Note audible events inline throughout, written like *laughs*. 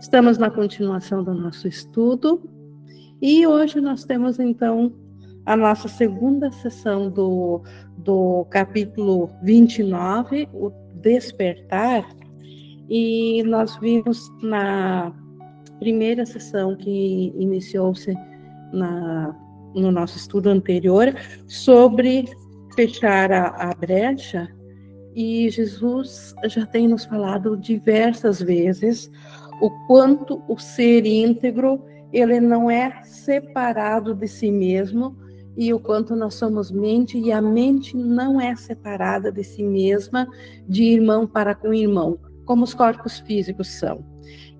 Estamos na continuação do nosso estudo. E hoje nós temos então a nossa segunda sessão do, do capítulo 29, o Despertar, e nós vimos na primeira sessão que iniciou-se no nosso estudo anterior sobre fechar a, a brecha, e Jesus já tem nos falado diversas vezes o quanto o ser íntegro ele não é separado de si mesmo e o quanto nós somos mente e a mente não é separada de si mesma de irmão para com irmão, como os corpos físicos são.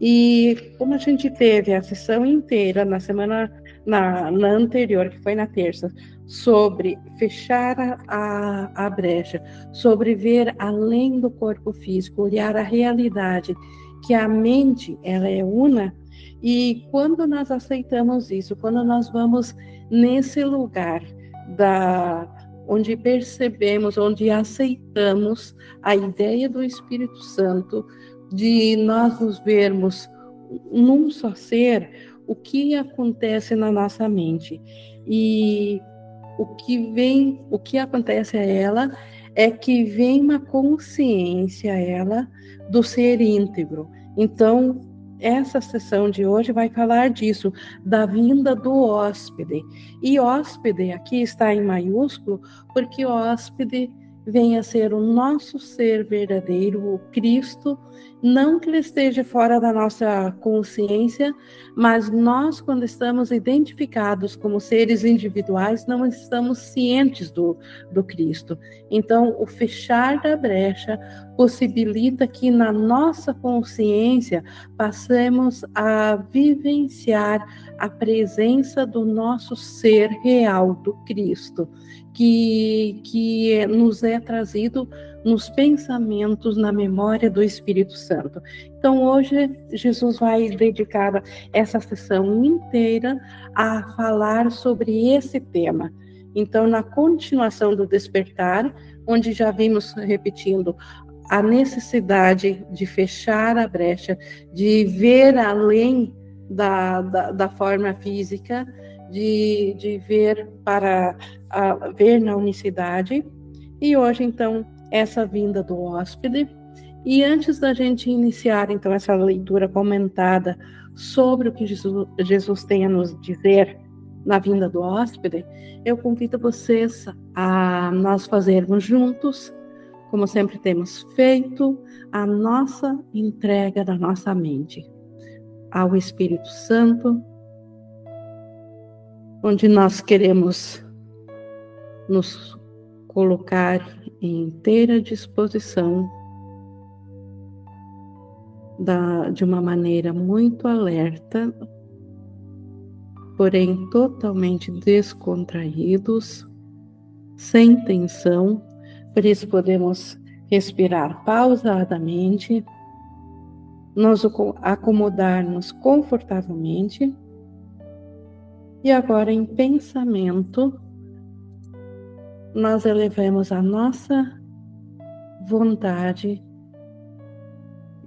E como a gente teve a sessão inteira na semana na, na anterior, que foi na terça, sobre fechar a, a brecha, sobre ver além do corpo físico, olhar a realidade que a mente ela é una e quando nós aceitamos isso, quando nós vamos nesse lugar da onde percebemos, onde aceitamos a ideia do Espírito Santo de nós nos vermos num só ser, o que acontece na nossa mente? E o que vem, o que acontece a ela é que vem uma consciência ela do ser íntegro. Então, essa sessão de hoje vai falar disso, da vinda do hóspede. E hóspede aqui está em maiúsculo, porque hóspede vem a ser o nosso ser verdadeiro, o Cristo, não que ele esteja fora da nossa consciência, mas nós, quando estamos identificados como seres individuais, não estamos cientes do, do Cristo. Então, o fechar da brecha possibilita que na nossa consciência passemos a vivenciar a presença do nosso ser real, do Cristo, que, que nos é trazido nos pensamentos, na memória do Espírito Santo. Então, hoje, Jesus vai dedicar essa sessão inteira a falar sobre esse tema. Então, na continuação do despertar, onde já vimos repetindo a necessidade de fechar a brecha, de ver além da, da, da forma física, de, de ver para a, ver na unicidade. E hoje, então, essa vinda do hóspede. E antes da gente iniciar, então, essa leitura comentada sobre o que Jesus, Jesus tem a nos dizer na vinda do hóspede, eu convido vocês a nós fazermos juntos, como sempre temos feito, a nossa entrega da nossa mente ao Espírito Santo, onde nós queremos nos colocar em inteira disposição da, de uma maneira muito alerta, porém totalmente descontraídos, sem tensão, por isso podemos respirar pausadamente, nos acomodar-nos confortavelmente e agora em pensamento nós elevamos a nossa vontade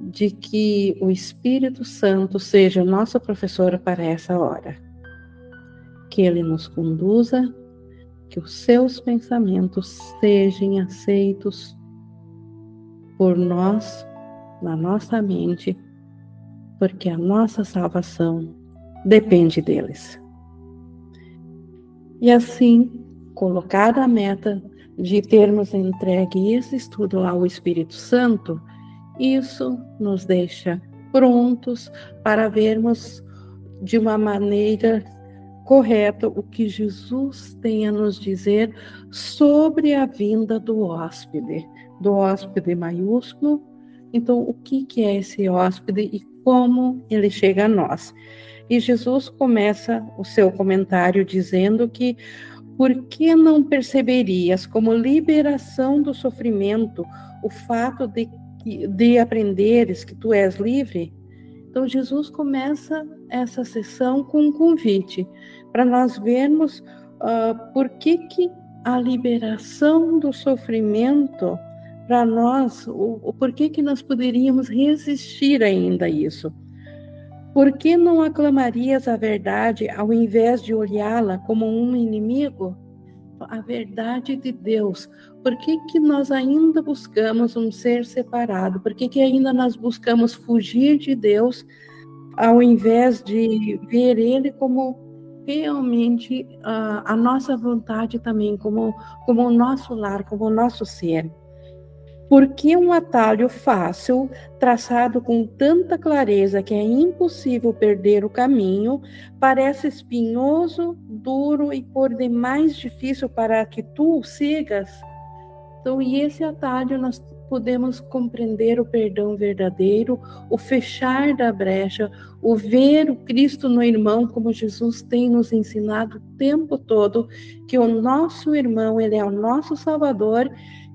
de que o Espírito Santo seja o nosso professor para essa hora. Que ele nos conduza, que os seus pensamentos sejam aceitos por nós, na nossa mente, porque a nossa salvação depende deles. E assim, colocada a meta de termos entregue esse estudo ao Espírito Santo, isso nos deixa prontos para vermos de uma maneira correta o que Jesus tem a nos dizer sobre a vinda do hóspede, do hóspede maiúsculo. Então, o que, que é esse hóspede e como ele chega a nós? E Jesus começa o seu comentário dizendo que por que não perceberias como liberação do sofrimento o fato de, de aprenderes que tu és livre? Então, Jesus começa essa sessão com um convite para nós vermos uh, por que, que a liberação do sofrimento para nós, o, o porquê que nós poderíamos resistir ainda a isso. Por que não aclamarias a verdade ao invés de olhá-la como um inimigo? A verdade de Deus. Por que, que nós ainda buscamos um ser separado? Por que, que ainda nós buscamos fugir de Deus ao invés de ver Ele como realmente uh, a nossa vontade também, como, como o nosso lar, como o nosso ser? Porque um atalho fácil, traçado com tanta clareza que é impossível perder o caminho, parece espinhoso, duro e por demais difícil para que tu o sigas? Então, e esse atalho nós podemos compreender o perdão verdadeiro, o fechar da brecha, o ver o Cristo no irmão, como Jesus tem nos ensinado o tempo todo, que o nosso irmão, ele é o nosso Salvador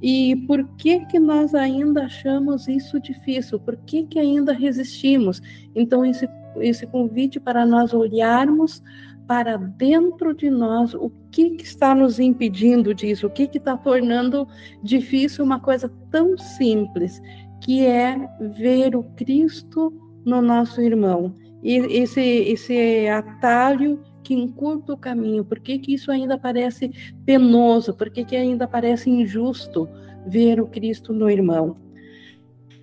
e por que que nós ainda achamos isso difícil? Por que que ainda resistimos? Então esse esse convite para nós olharmos para dentro de nós o que, que está nos impedindo disso, o que está tornando difícil uma coisa tão simples, que é ver o Cristo no nosso irmão. E esse, esse atalho que encurta o caminho? Por que, que isso ainda parece penoso? Por que, que ainda parece injusto ver o Cristo no irmão?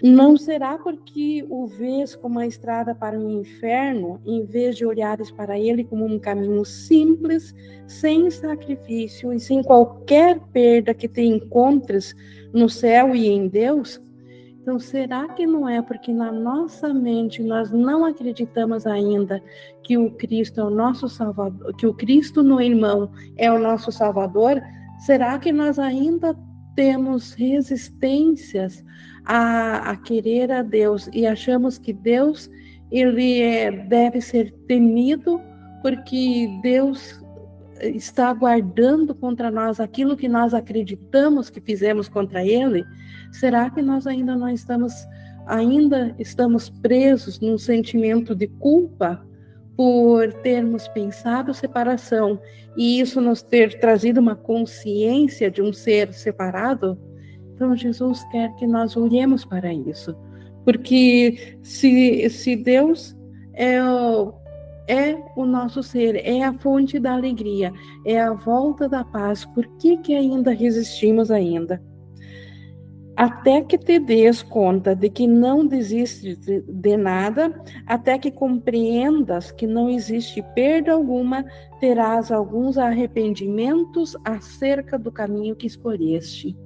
Não será porque o vês como a estrada para o inferno, em vez de olhares para ele como um caminho simples, sem sacrifício e sem qualquer perda que te encontres no céu e em Deus? Então, será que não é porque na nossa mente nós não acreditamos ainda que o Cristo é o nosso Salvador, que o Cristo no irmão é o nosso Salvador? Será que nós ainda temos resistências a, a querer a Deus e achamos que Deus ele é, deve ser temido porque Deus está guardando contra nós aquilo que nós acreditamos que fizemos contra Ele? Será que nós ainda não estamos ainda estamos presos num sentimento de culpa por termos pensado separação e isso nos ter trazido uma consciência de um ser separado? Então Jesus quer que nós olhemos para isso, porque se, se Deus é o, é o nosso ser, é a fonte da alegria, é a volta da paz, por que, que ainda resistimos ainda? até que te des conta de que não desiste de nada, até que compreendas que não existe perda alguma, terás alguns arrependimentos acerca do caminho que escolheste.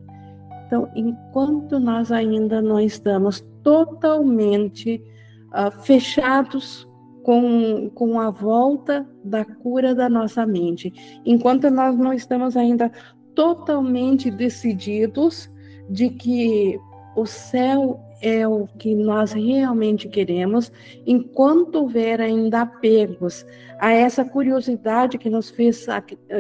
Então, enquanto nós ainda não estamos totalmente uh, fechados com, com a volta da cura da nossa mente, enquanto nós não estamos ainda totalmente decididos de que o céu é o que nós realmente queremos, enquanto houver ainda apegos a essa curiosidade que nos fez,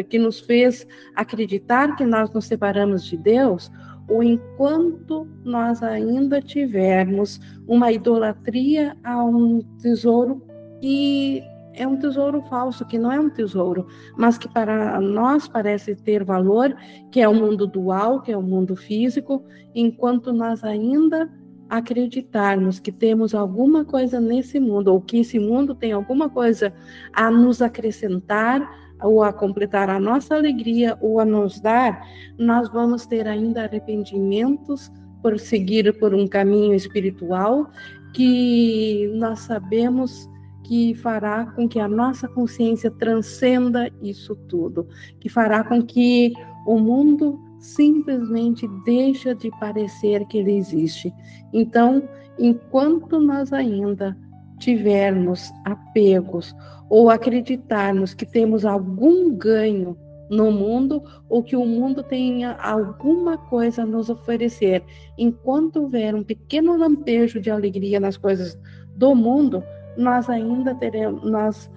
que nos fez acreditar que nós nos separamos de Deus, ou enquanto nós ainda tivermos uma idolatria a um tesouro que é um tesouro falso, que não é um tesouro, mas que para nós parece ter valor, que é o mundo dual, que é o mundo físico, enquanto nós ainda acreditarmos que temos alguma coisa nesse mundo, ou que esse mundo tem alguma coisa a nos acrescentar, ou a completar a nossa alegria, ou a nos dar, nós vamos ter ainda arrependimentos por seguir por um caminho espiritual que nós sabemos que fará com que a nossa consciência transcenda isso tudo, que fará com que o mundo simplesmente deixe de parecer que ele existe. Então, enquanto nós ainda tivermos apegos ou acreditarmos que temos algum ganho no mundo ou que o mundo tenha alguma coisa a nos oferecer, enquanto houver um pequeno lampejo de alegria nas coisas do mundo, nós ainda teremos, nós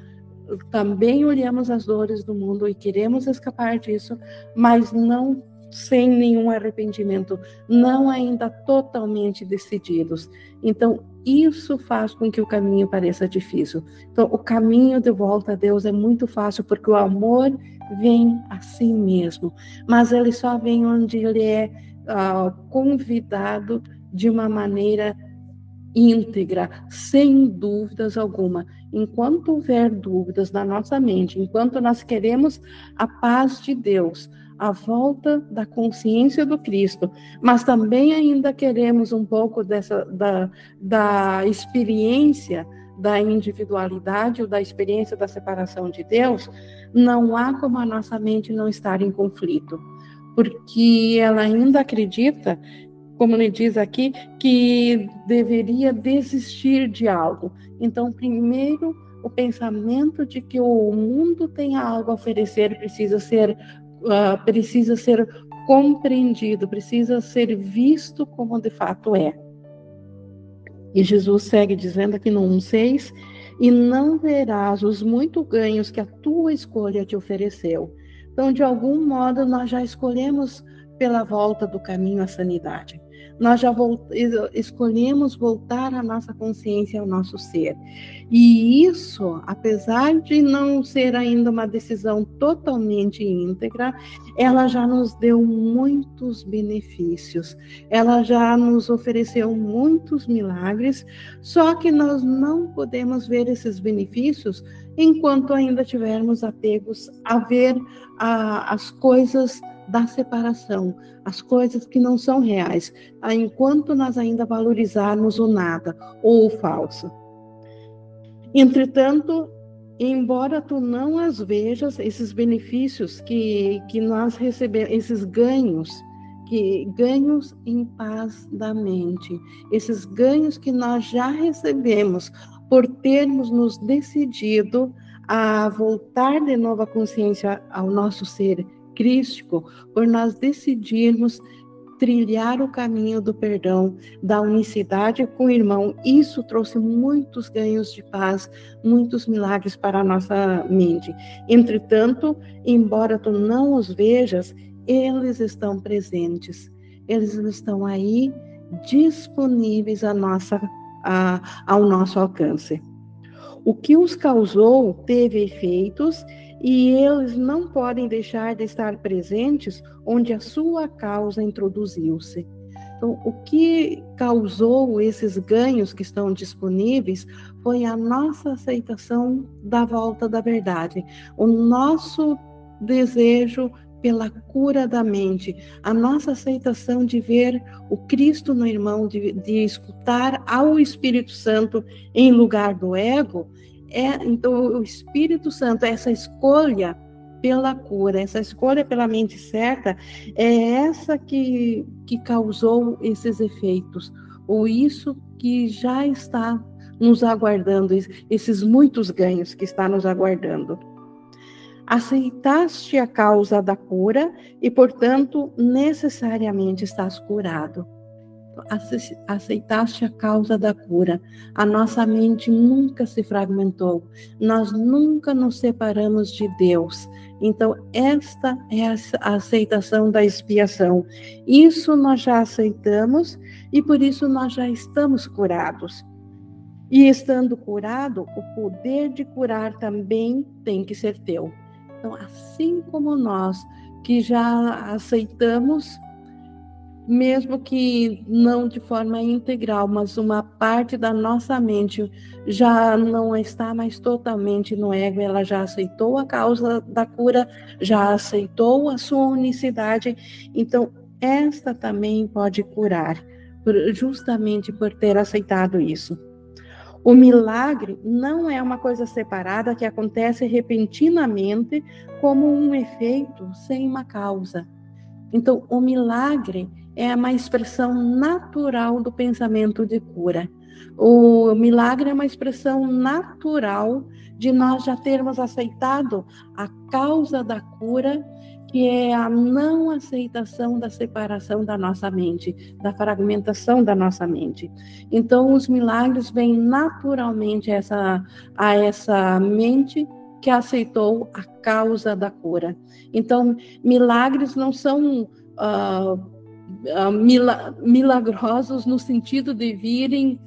também olhamos as dores do mundo e queremos escapar disso, mas não sem nenhum arrependimento, não ainda totalmente decididos. Então, isso faz com que o caminho pareça difícil. Então, o caminho de volta a Deus é muito fácil, porque o amor vem assim mesmo, mas ele só vem onde ele é uh, convidado de uma maneira íntegra, sem dúvidas alguma. Enquanto houver dúvidas na nossa mente, enquanto nós queremos a paz de Deus, a volta da consciência do Cristo, mas também ainda queremos um pouco dessa da, da experiência da individualidade ou da experiência da separação de Deus, não há como a nossa mente não estar em conflito, porque ela ainda acredita, como ele diz aqui, que deveria desistir de algo. Então, primeiro, o pensamento de que o mundo tem algo a oferecer precisa ser uh, precisa ser compreendido, precisa ser visto como de fato é. E Jesus segue dizendo aqui no 1,6: E não verás os muitos ganhos que a tua escolha te ofereceu. Então, de algum modo, nós já escolhemos pela volta do caminho à sanidade nós já escolhemos voltar a nossa consciência ao nosso ser. E isso, apesar de não ser ainda uma decisão totalmente íntegra, ela já nos deu muitos benefícios, ela já nos ofereceu muitos milagres, só que nós não podemos ver esses benefícios enquanto ainda tivermos apegos a ver a, as coisas da separação, as coisas que não são reais, enquanto nós ainda valorizarmos o nada ou o falso. Entretanto, embora tu não as vejas, esses benefícios que, que nós recebemos, esses ganhos, que ganhos em paz da mente, esses ganhos que nós já recebemos por termos nos decidido a voltar de novo a consciência ao nosso ser crístico por nós decidirmos trilhar o caminho do perdão, da unicidade com o irmão. Isso trouxe muitos ganhos de paz, muitos milagres para a nossa mente. Entretanto, embora tu não os vejas, eles estão presentes. Eles estão aí disponíveis nossa, a, ao nosso alcance. O que os causou teve efeitos e eles não podem deixar de estar presentes onde a sua causa introduziu-se. Então, o que causou esses ganhos que estão disponíveis foi a nossa aceitação da volta da verdade, o nosso desejo pela cura da mente, a nossa aceitação de ver o Cristo no irmão, de, de escutar ao Espírito Santo em lugar do ego, é, então, o Espírito Santo, essa escolha pela cura, essa escolha pela mente certa, é essa que, que causou esses efeitos, ou isso que já está nos aguardando, esses muitos ganhos que está nos aguardando. Aceitaste a causa da cura e, portanto, necessariamente estás curado aceitaste a causa da cura. A nossa mente nunca se fragmentou. Nós nunca nos separamos de Deus. Então, esta é a aceitação da expiação. Isso nós já aceitamos e por isso nós já estamos curados. E estando curado, o poder de curar também tem que ser teu. Então, assim como nós que já aceitamos mesmo que não de forma integral, mas uma parte da nossa mente já não está mais totalmente no ego, ela já aceitou a causa da cura, já aceitou a sua unicidade, então esta também pode curar, justamente por ter aceitado isso. O milagre não é uma coisa separada que acontece repentinamente como um efeito sem uma causa. Então, o milagre é uma expressão natural do pensamento de cura. O milagre é uma expressão natural de nós já termos aceitado a causa da cura, que é a não aceitação da separação da nossa mente, da fragmentação da nossa mente. Então, os milagres vêm naturalmente a essa, a essa mente que aceitou a causa da cura. Então, milagres não são. Uh, mila milagrosos no sentido de virem,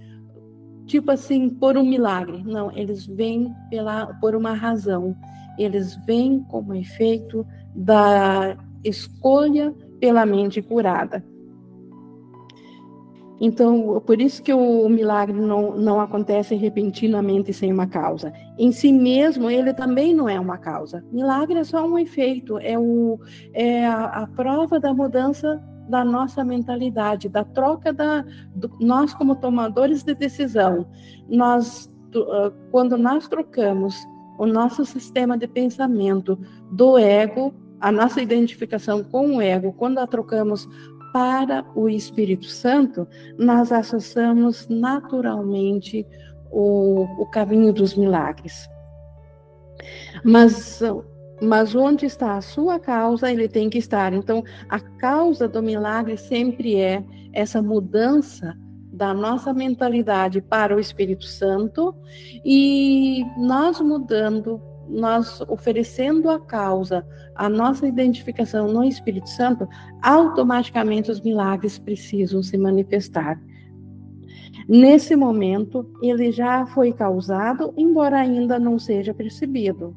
tipo assim, por um milagre. Não, eles vêm pela, por uma razão. Eles vêm como efeito da escolha pela mente curada. Então, por isso que o milagre não, não acontece repentinamente sem uma causa. Em si mesmo, ele também não é uma causa. Milagre é só um efeito, é, o, é a, a prova da mudança da nossa mentalidade, da troca da do, nós como tomadores de decisão. Nós, ah, quando nós trocamos o nosso sistema de pensamento do ego, a nossa identificação com o ego, quando a trocamos para o Espírito Santo, nós associamos naturalmente o, o caminho dos milagres. Mas, mas onde está a sua causa, ele tem que estar. Então, a causa do milagre sempre é essa mudança da nossa mentalidade para o Espírito Santo e nós mudando nós oferecendo a causa, a nossa identificação no Espírito Santo, automaticamente os milagres precisam se manifestar. Nesse momento, ele já foi causado, embora ainda não seja percebido.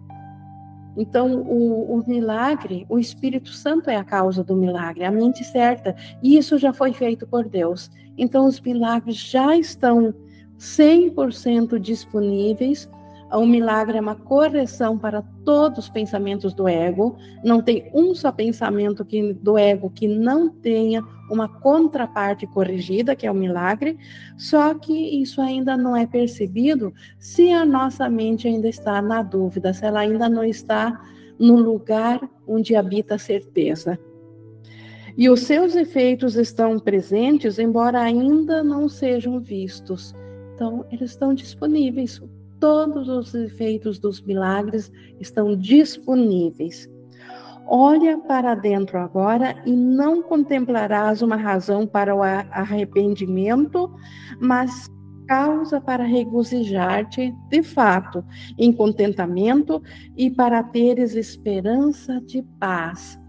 Então, o, o, milagre, o Espírito Santo é a causa do milagre, a mente certa, e isso já foi feito por Deus. Então, os milagres já estão 100% disponíveis o milagre é uma correção para todos os pensamentos do ego. Não tem um só pensamento que, do ego que não tenha uma contraparte corrigida, que é o milagre. Só que isso ainda não é percebido se a nossa mente ainda está na dúvida, se ela ainda não está no lugar onde habita a certeza. E os seus efeitos estão presentes, embora ainda não sejam vistos. Então, eles estão disponíveis todos os efeitos dos milagres estão disponíveis. Olha para dentro agora e não contemplarás uma razão para o arrependimento, mas causa para regozijar-te de fato em contentamento e para teres esperança de paz.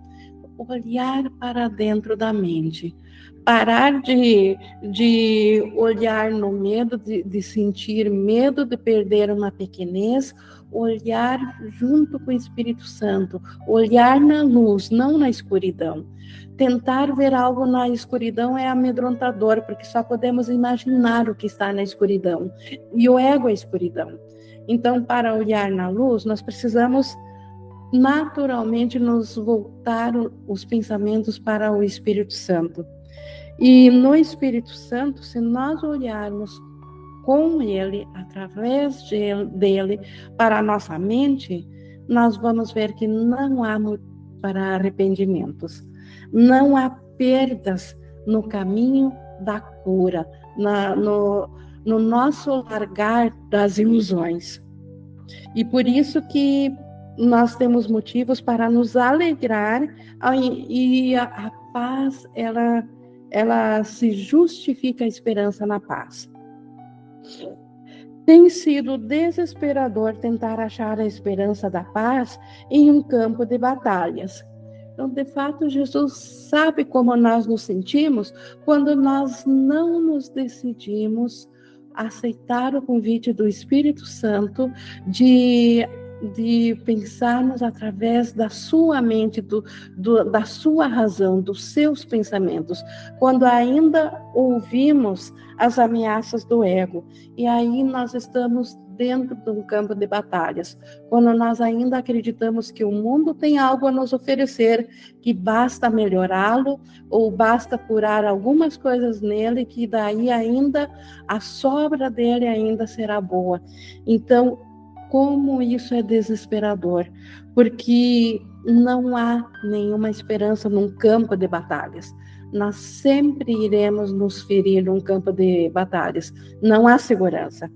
Olhar para dentro da mente parar de, de olhar no medo, de, de sentir medo de perder uma pequenez, olhar junto com o Espírito Santo, olhar na luz, não na escuridão. Tentar ver algo na escuridão é amedrontador, porque só podemos imaginar o que está na escuridão. E o ego é escuridão. Então, para olhar na luz, nós precisamos naturalmente nos voltar os pensamentos para o Espírito Santo. E no Espírito Santo, se nós olharmos com ele, através de, dele, para a nossa mente, nós vamos ver que não há para arrependimentos, não há perdas no caminho da cura, na, no, no nosso largar das ilusões. E por isso que nós temos motivos para nos alegrar e a, a paz ela ela se justifica a esperança na paz. Tem sido desesperador tentar achar a esperança da paz em um campo de batalhas. Então, de fato, Jesus sabe como nós nos sentimos quando nós não nos decidimos aceitar o convite do Espírito Santo de de pensarmos através da sua mente, do, do, da sua razão, dos seus pensamentos, quando ainda ouvimos as ameaças do ego. E aí nós estamos dentro de um campo de batalhas, quando nós ainda acreditamos que o mundo tem algo a nos oferecer, que basta melhorá-lo ou basta curar algumas coisas nele, que daí ainda a sobra dele ainda será boa. Então, como isso é desesperador, porque não há nenhuma esperança num campo de batalhas. Nós sempre iremos nos ferir num campo de batalhas. Não há segurança.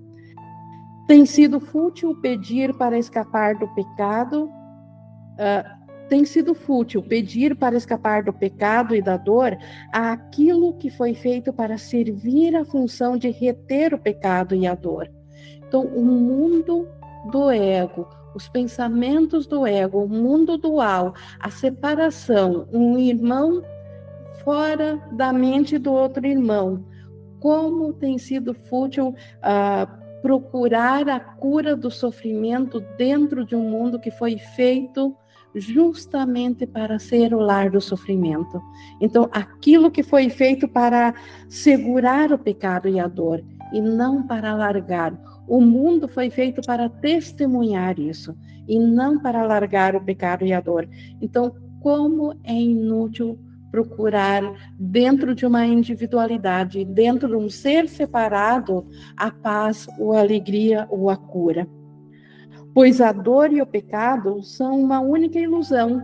Tem sido fútil pedir para escapar do pecado. Uh, tem sido fútil pedir para escapar do pecado e da dor aquilo que foi feito para servir a função de reter o pecado e a dor. Então, o mundo do ego, os pensamentos do ego, o mundo dual, a separação, um irmão fora da mente do outro irmão. Como tem sido fútil uh, procurar a cura do sofrimento dentro de um mundo que foi feito justamente para ser o lar do sofrimento. Então, aquilo que foi feito para segurar o pecado e a dor, e não para largar. O mundo foi feito para testemunhar isso, e não para largar o pecado e a dor. Então, como é inútil procurar dentro de uma individualidade, dentro de um ser separado, a paz, ou a alegria ou a cura pois a dor e o pecado são uma única ilusão.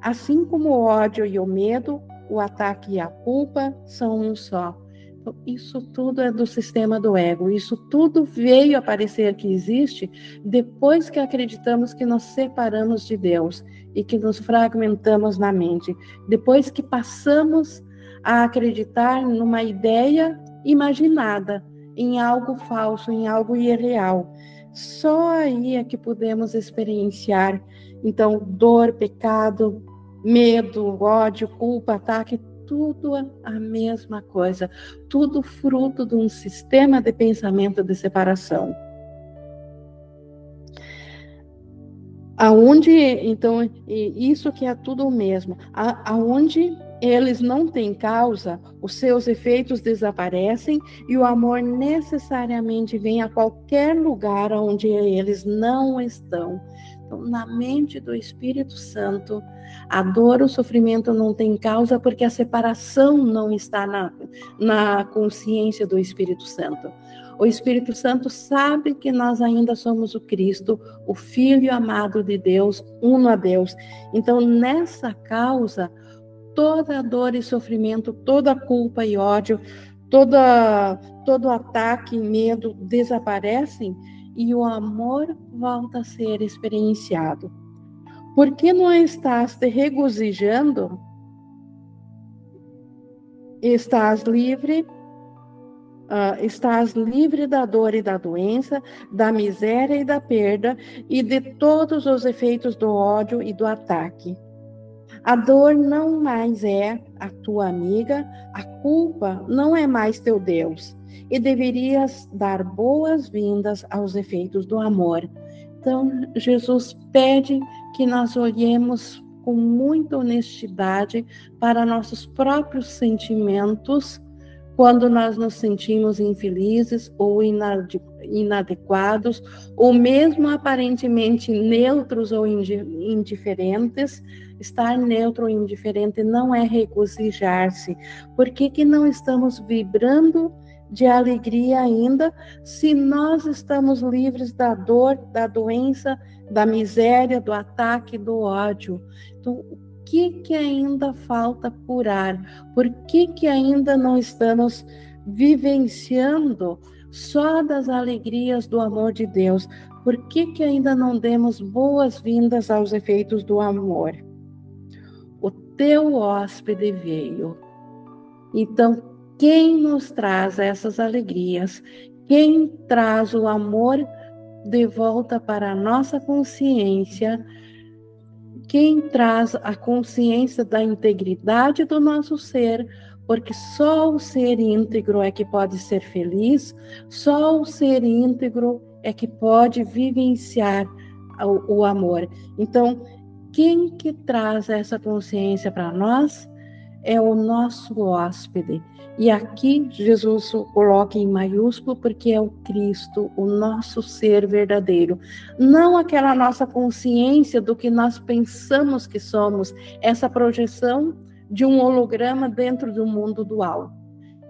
Assim como o ódio e o medo, o ataque e a culpa são um só. Isso tudo é do sistema do ego. Isso tudo veio aparecer que existe depois que acreditamos que nos separamos de Deus e que nos fragmentamos na mente. Depois que passamos a acreditar numa ideia imaginada, em algo falso, em algo irreal. Só aí é que podemos experienciar, então, dor, pecado, medo, ódio, culpa, ataque, tudo a mesma coisa, tudo fruto de um sistema de pensamento de separação. Aonde, então, isso que é tudo o mesmo, aonde eles não têm causa, os seus efeitos desaparecem e o amor necessariamente vem a qualquer lugar onde eles não estão. Na mente do Espírito Santo, a dor, o sofrimento não tem causa porque a separação não está na, na consciência do Espírito Santo. O Espírito Santo sabe que nós ainda somos o Cristo, o Filho amado de Deus, uno a Deus. Então, nessa causa, toda dor e sofrimento, toda culpa e ódio, toda, todo ataque e medo desaparecem e o amor volta a ser experienciado. Por que não estás te regozijando? Estás livre, uh, estás livre da dor e da doença, da miséria e da perda e de todos os efeitos do ódio e do ataque. A dor não mais é a tua amiga, a culpa não é mais teu Deus, e deverias dar boas-vindas aos efeitos do amor. Então, Jesus pede que nós olhemos com muita honestidade para nossos próprios sentimentos quando nós nos sentimos infelizes ou inadequados, ou mesmo aparentemente neutros ou indiferentes, estar neutro ou indiferente não é regozijar-se. Por que, que não estamos vibrando de alegria ainda se nós estamos livres da dor, da doença, da miséria, do ataque, do ódio? Então, que, que ainda falta curar? Por que, que ainda não estamos vivenciando só das alegrias do amor de Deus? Por que, que ainda não demos boas-vindas aos efeitos do amor? O teu hóspede veio. Então, quem nos traz essas alegrias? Quem traz o amor de volta para a nossa consciência? Quem traz a consciência da integridade do nosso ser, porque só o ser íntegro é que pode ser feliz, só o ser íntegro é que pode vivenciar o, o amor. Então, quem que traz essa consciência para nós é o nosso hóspede. E aqui Jesus coloca em maiúsculo porque é o Cristo, o nosso ser verdadeiro. Não aquela nossa consciência do que nós pensamos que somos, essa projeção de um holograma dentro do mundo dual.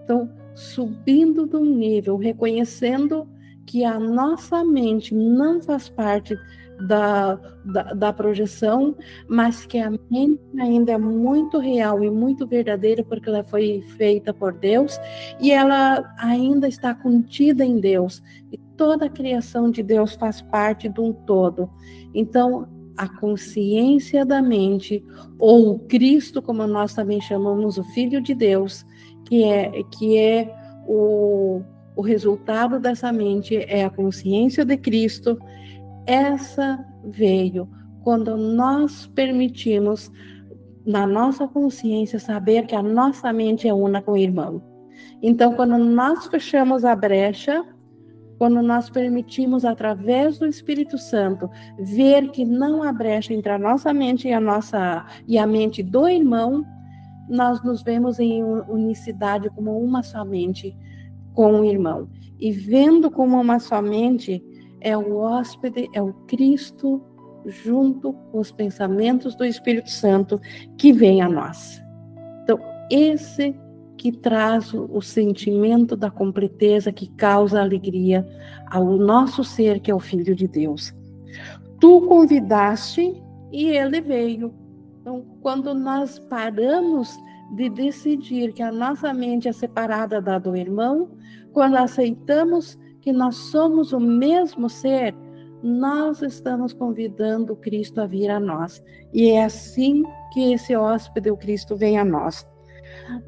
Então, subindo do nível, reconhecendo que a nossa mente não faz parte da, da, da, projeção, mas que a mente ainda é muito real e muito verdadeira, porque ela foi feita por Deus e ela ainda está contida em Deus. E toda a criação de Deus faz parte de um todo. Então, a consciência da mente, ou Cristo, como nós também chamamos o Filho de Deus, que é, que é o, o resultado dessa mente, é a consciência de Cristo essa veio quando nós permitimos na nossa consciência saber que a nossa mente é una com o irmão. Então, quando nós fechamos a brecha, quando nós permitimos, através do Espírito Santo, ver que não há brecha entre a nossa mente e a nossa e a mente do irmão, nós nos vemos em unicidade como uma só mente com o irmão. E vendo como uma só mente, é o hóspede, é o Cristo junto com os pensamentos do Espírito Santo que vem a nós. Então, esse que traz o sentimento da completeza, que causa alegria ao nosso ser, que é o Filho de Deus. Tu convidaste e ele veio. Então, quando nós paramos de decidir que a nossa mente é separada da do irmão, quando aceitamos que nós somos o mesmo ser, nós estamos convidando Cristo a vir a nós. E é assim que esse hóspede, o Cristo, vem a nós.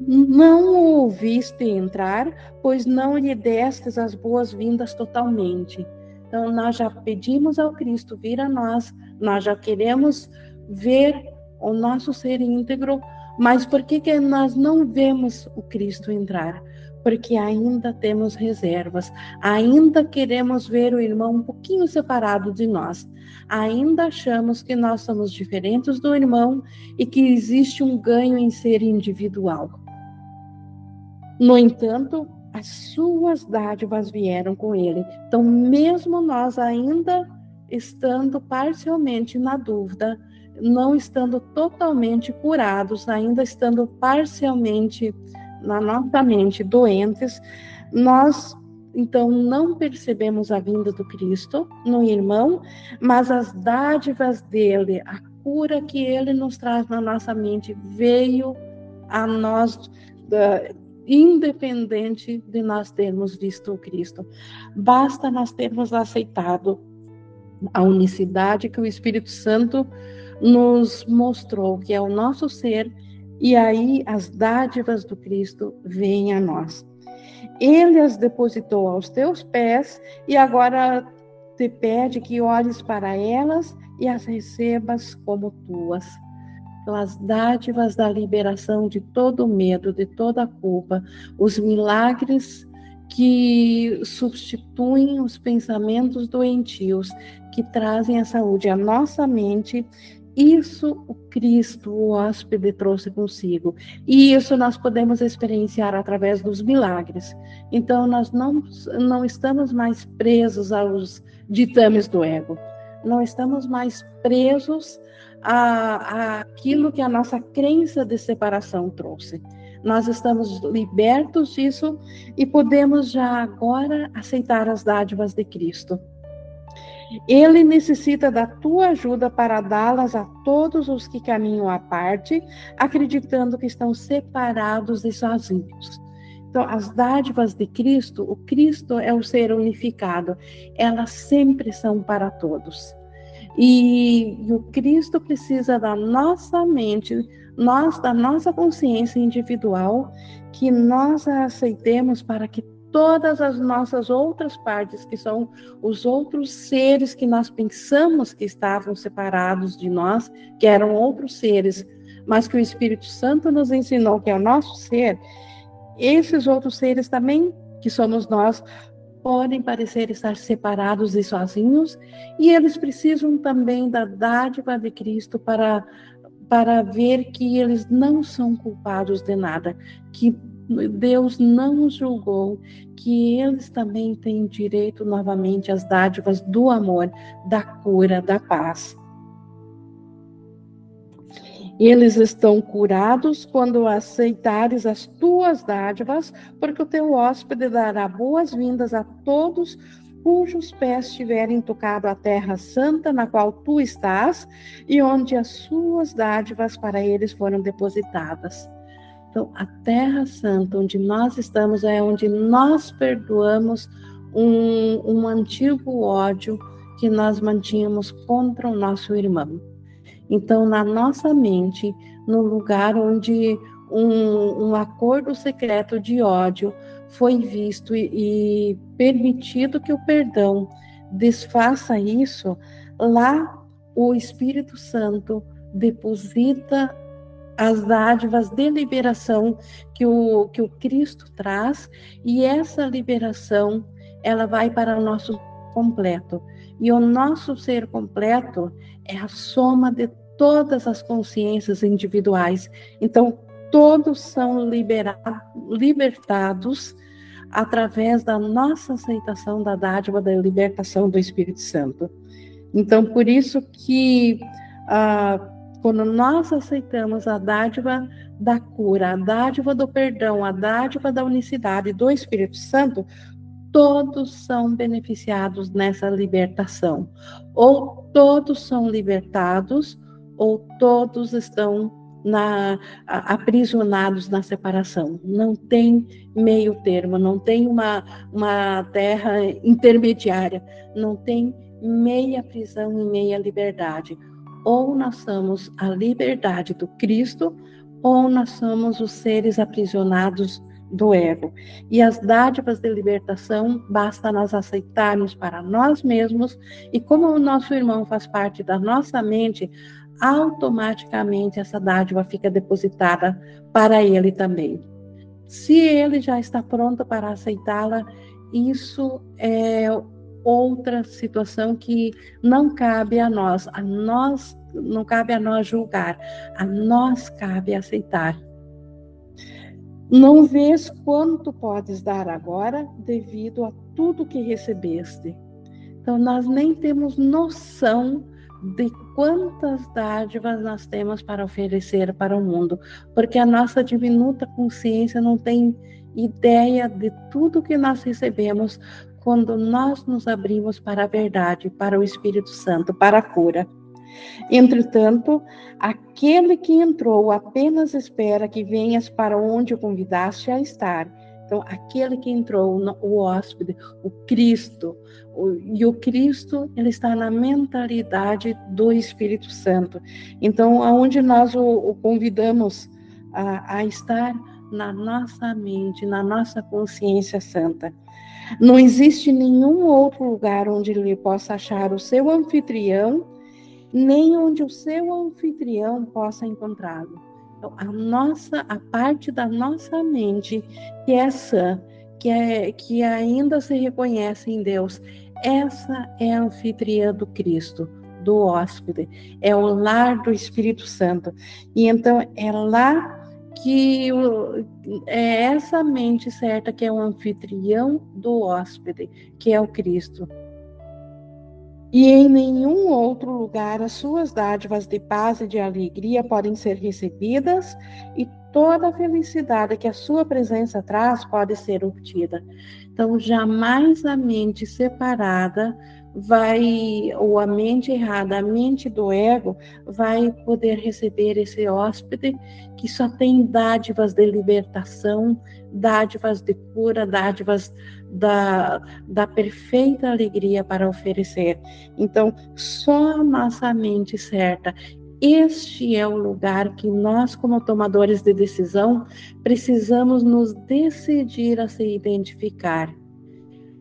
Não o ouviste entrar, pois não lhe destes as boas-vindas totalmente. Então, nós já pedimos ao Cristo vir a nós, nós já queremos ver o nosso ser íntegro, mas por que, que nós não vemos o Cristo entrar? Porque ainda temos reservas, ainda queremos ver o irmão um pouquinho separado de nós, ainda achamos que nós somos diferentes do irmão e que existe um ganho em ser individual. No entanto, as suas dádivas vieram com ele. Então, mesmo nós ainda estando parcialmente na dúvida, não estando totalmente curados, ainda estando parcialmente na nossa mente doentes, nós então não percebemos a vinda do Cristo no irmão, mas as dádivas dele, a cura que ele nos traz na nossa mente veio a nós da, independente de nós termos visto o Cristo. Basta nós termos aceitado a unicidade que o Espírito Santo nos mostrou, que é o nosso ser, e aí as dádivas do Cristo vêm a nós. Ele as depositou aos teus pés e agora te pede que olhes para elas e as recebas como tuas. Então, as dádivas da liberação de todo medo, de toda culpa, os milagres que substituem os pensamentos doentios, que trazem a saúde à nossa mente isso o Cristo, o hóspede, trouxe consigo. E isso nós podemos experienciar através dos milagres. Então, nós não, não estamos mais presos aos ditames do ego. Não estamos mais presos a, a aquilo que a nossa crença de separação trouxe. Nós estamos libertos disso e podemos já agora aceitar as dádivas de Cristo. Ele necessita da tua ajuda para dá-las a todos os que caminham à parte, acreditando que estão separados e sozinhos. Então, as dádivas de Cristo, o Cristo é o ser unificado, elas sempre são para todos. E, e o Cristo precisa da nossa mente, nós, da nossa consciência individual, que nós a aceitemos para que todas as nossas outras partes, que são os outros seres que nós pensamos que estavam separados de nós, que eram outros seres, mas que o Espírito Santo nos ensinou que é o nosso ser, esses outros seres também, que somos nós, podem parecer estar separados e sozinhos, e eles precisam também da dádiva de Cristo para para ver que eles não são culpados de nada, que Deus não julgou, que eles também têm direito novamente às dádivas do amor, da cura, da paz. Eles estão curados quando aceitares as tuas dádivas, porque o teu hóspede dará boas-vindas a todos cujos pés tiverem tocado a terra santa na qual tu estás e onde as suas dádivas para eles foram depositadas. Então, a Terra Santa, onde nós estamos, é onde nós perdoamos um, um antigo ódio que nós mantínhamos contra o nosso irmão. Então, na nossa mente, no lugar onde um, um acordo secreto de ódio foi visto e, e permitido que o perdão desfaça isso, lá o Espírito Santo deposita as dádivas de liberação que o, que o Cristo traz, e essa liberação ela vai para o nosso completo. E o nosso ser completo é a soma de todas as consciências individuais. Então, todos são libertados através da nossa aceitação da dádiva da libertação do Espírito Santo. Então, por isso que ah, quando nós aceitamos a dádiva da cura, a dádiva do perdão, a dádiva da unicidade do Espírito Santo, todos são beneficiados nessa libertação. Ou todos são libertados, ou todos estão na, aprisionados na separação. Não tem meio termo, não tem uma, uma terra intermediária, não tem meia prisão e meia liberdade. Ou nós somos a liberdade do Cristo, ou nós somos os seres aprisionados do ego. E as dádivas de libertação basta nós aceitarmos para nós mesmos, e como o nosso irmão faz parte da nossa mente, automaticamente essa dádiva fica depositada para ele também. Se ele já está pronto para aceitá-la, isso é outra situação que não cabe a nós, a nós não cabe a nós julgar, a nós cabe aceitar. Não vês quanto podes dar agora devido a tudo que recebeste. Então nós nem temos noção de quantas dádivas nós temos para oferecer para o mundo, porque a nossa diminuta consciência não tem ideia de tudo que nós recebemos quando nós nos abrimos para a verdade, para o Espírito Santo, para a cura. Entretanto, aquele que entrou apenas espera que venhas para onde o convidaste a estar então, aquele que entrou, o hóspede, o Cristo, o, e o Cristo, ele está na mentalidade do Espírito Santo. Então, aonde nós o, o convidamos a, a estar na nossa mente, na nossa consciência santa. Não existe nenhum outro lugar onde ele possa achar o seu anfitrião, nem onde o seu anfitrião possa encontrá-lo. Então, a nossa, a parte da nossa mente que é sã, que, é, que ainda se reconhece em Deus, essa é a anfitriã do Cristo, do hóspede, é o lar do Espírito Santo. E então é lá que é essa mente certa que é o anfitrião do hóspede, que é o Cristo e em nenhum outro lugar as suas dádivas de paz e de alegria podem ser recebidas, e toda a felicidade que a sua presença traz pode ser obtida. Então, jamais a mente separada vai, ou a mente errada, a mente do ego, vai poder receber esse hóspede que só tem dádivas de libertação, dádivas de cura, dádivas da, da perfeita alegria para oferecer. Então, só a nossa mente certa este é o lugar que nós, como tomadores de decisão, precisamos nos decidir a se identificar.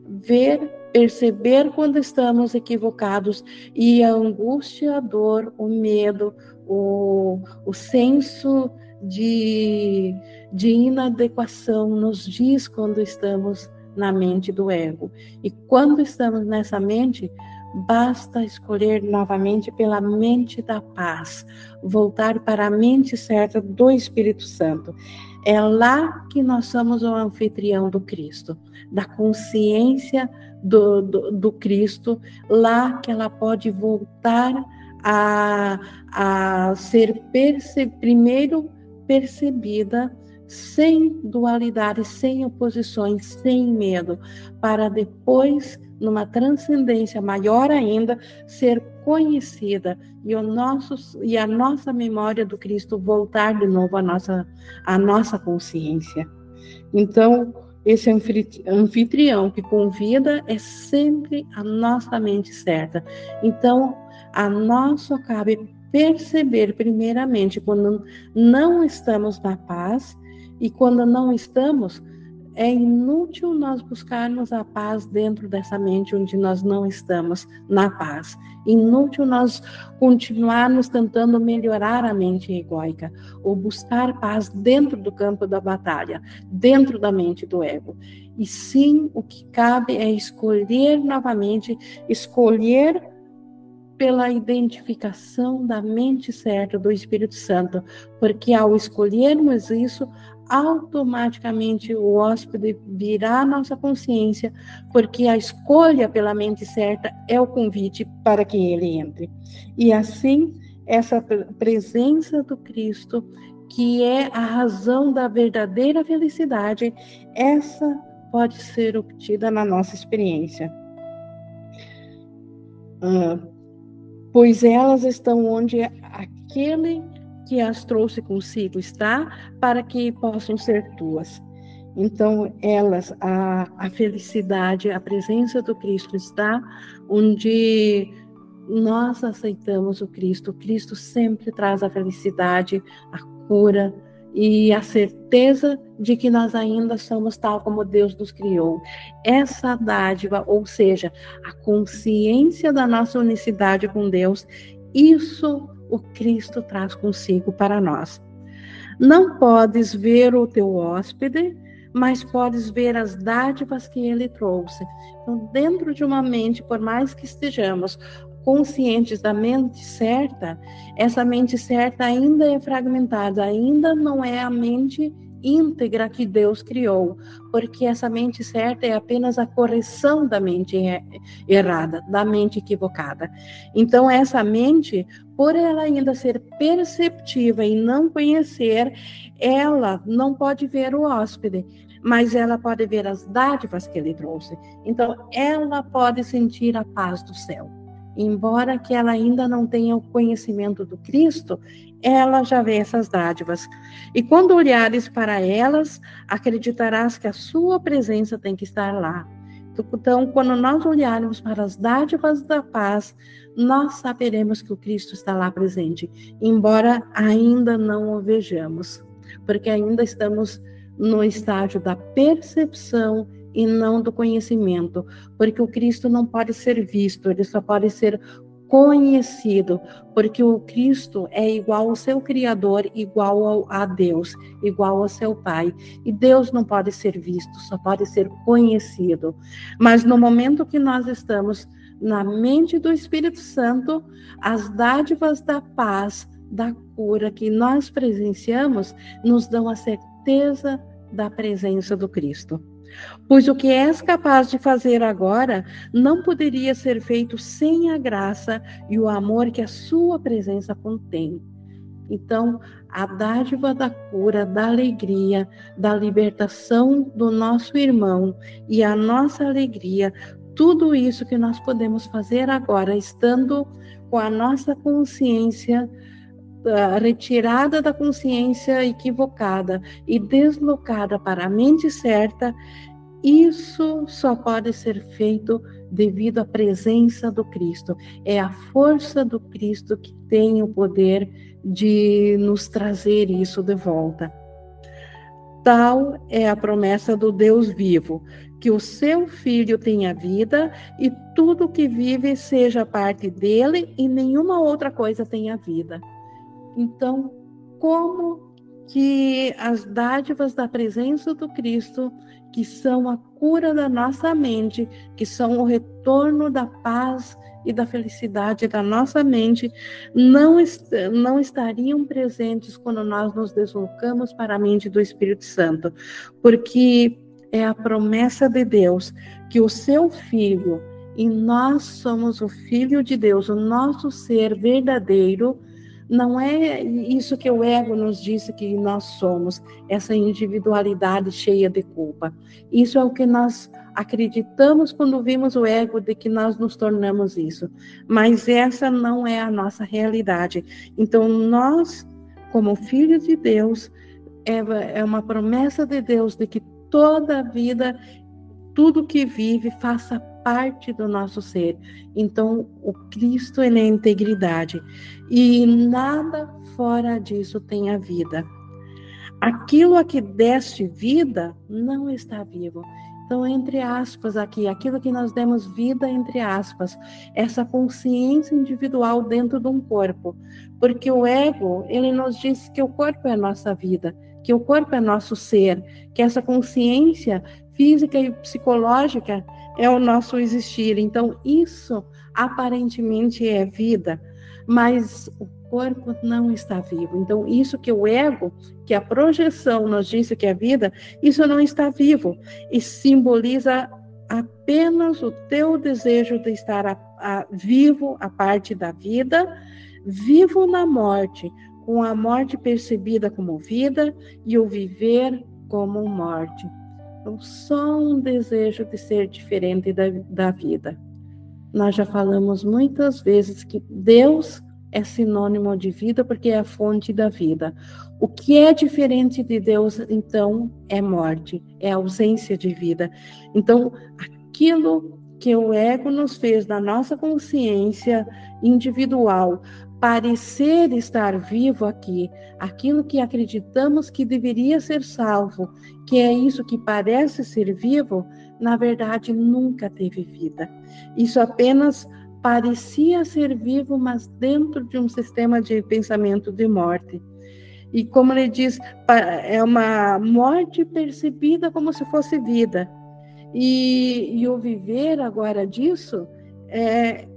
Ver, perceber quando estamos equivocados e a angústia, a dor, o medo, o, o senso de, de inadequação nos diz quando estamos na mente do ego. E quando estamos nessa mente, basta escolher novamente pela mente da paz, voltar para a mente certa do Espírito Santo. É lá que nós somos o anfitrião do Cristo, da consciência do, do, do Cristo, lá que ela pode voltar a, a ser perce, primeiro percebida sem dualidade, sem oposições, sem medo, para depois, numa transcendência maior ainda, ser conhecida e, o nosso, e a nossa memória do Cristo voltar de novo à nossa, à nossa consciência. Então, esse anfitrião que convida é sempre a nossa mente certa. Então, a nosso cabe perceber primeiramente quando não estamos na paz e quando não estamos, é inútil nós buscarmos a paz dentro dessa mente onde nós não estamos na paz. Inútil nós continuarmos tentando melhorar a mente egóica ou buscar paz dentro do campo da batalha, dentro da mente do ego. E sim, o que cabe é escolher novamente, escolher pela identificação da mente certa do Espírito Santo, porque ao escolhermos isso, automaticamente o hóspede virá à nossa consciência, porque a escolha pela mente certa é o convite para que ele entre. E assim, essa presença do Cristo, que é a razão da verdadeira felicidade, essa pode ser obtida na nossa experiência. Ah, pois elas estão onde aquele que as trouxe consigo está, para que possam ser tuas. Então, elas, a, a felicidade, a presença do Cristo está onde nós aceitamos o Cristo. O Cristo sempre traz a felicidade, a cura e a certeza de que nós ainda somos tal como Deus nos criou. Essa dádiva, ou seja, a consciência da nossa unicidade com Deus, isso o Cristo traz consigo para nós. Não podes ver o teu hóspede, mas podes ver as dádivas que ele trouxe. Então, dentro de uma mente, por mais que estejamos conscientes da mente certa, essa mente certa ainda é fragmentada, ainda não é a mente íntegra que Deus criou, porque essa mente certa é apenas a correção da mente errada, da mente equivocada. Então, essa mente, por ela ainda ser perceptiva e não conhecer, ela não pode ver o hóspede, mas ela pode ver as dádivas que ele trouxe. Então, ela pode sentir a paz do céu. Embora que ela ainda não tenha o conhecimento do Cristo, ela já vê essas dádivas. E quando olhares para elas, acreditarás que a sua presença tem que estar lá. Então, quando nós olharmos para as dádivas da paz, nós saberemos que o Cristo está lá presente, embora ainda não o vejamos, porque ainda estamos no estágio da percepção e não do conhecimento, porque o Cristo não pode ser visto, ele só pode ser conhecido, porque o Cristo é igual ao seu Criador, igual ao, a Deus, igual ao seu Pai. E Deus não pode ser visto, só pode ser conhecido. Mas no momento que nós estamos na mente do Espírito Santo, as dádivas da paz, da cura que nós presenciamos, nos dão a certeza da presença do Cristo. Pois o que és capaz de fazer agora não poderia ser feito sem a graça e o amor que a sua presença contém. Então, a dádiva da cura, da alegria, da libertação do nosso irmão e a nossa alegria, tudo isso que nós podemos fazer agora, estando com a nossa consciência uh, retirada da consciência equivocada e deslocada para a mente certa, isso só pode ser feito devido à presença do Cristo. É a força do Cristo que tem o poder de nos trazer isso de volta. Tal é a promessa do Deus vivo, que o seu filho tenha vida e tudo que vive seja parte dele e nenhuma outra coisa tenha vida. Então, como que as dádivas da presença do Cristo que são a cura da nossa mente, que são o retorno da paz e da felicidade da nossa mente, não, est não estariam presentes quando nós nos deslocamos para a mente do Espírito Santo, porque é a promessa de Deus que o seu filho, e nós somos o filho de Deus, o nosso ser verdadeiro, não é isso que o ego nos disse que nós somos, essa individualidade cheia de culpa. Isso é o que nós acreditamos quando vimos o ego de que nós nos tornamos isso. Mas essa não é a nossa realidade. Então, nós, como filhos de Deus, é, é uma promessa de Deus de que toda a vida, tudo que vive, faça parte do nosso ser. Então, o Cristo ele é integridade e nada fora disso tem a vida. aquilo a que deste vida não está vivo. Então, entre aspas, aqui, aquilo que nós demos vida, entre aspas, essa consciência individual dentro de um corpo. Porque o ego, ele nos diz que o corpo é a nossa vida, que o corpo é nosso ser, que essa consciência física e psicológica é o nosso existir. Então, isso aparentemente é vida, mas o corpo não está vivo. Então, isso que o ego, que a projeção nos disse que é vida, isso não está vivo e simboliza apenas o teu desejo de estar a, a, vivo, a parte da vida, vivo na morte, com a morte percebida como vida e o viver como morte. Então, só um desejo de ser diferente da, da vida. Nós já falamos muitas vezes que Deus é sinônimo de vida porque é a fonte da vida. O que é diferente de Deus, então, é morte, é ausência de vida. Então, aquilo que o ego nos fez na nossa consciência individual parecer estar vivo aqui, aquilo que acreditamos que deveria ser salvo, que é isso que parece ser vivo, na verdade nunca teve vida. Isso apenas parecia ser vivo, mas dentro de um sistema de pensamento de morte. E como ele diz, é uma morte percebida como se fosse vida. E, e o viver agora disso é,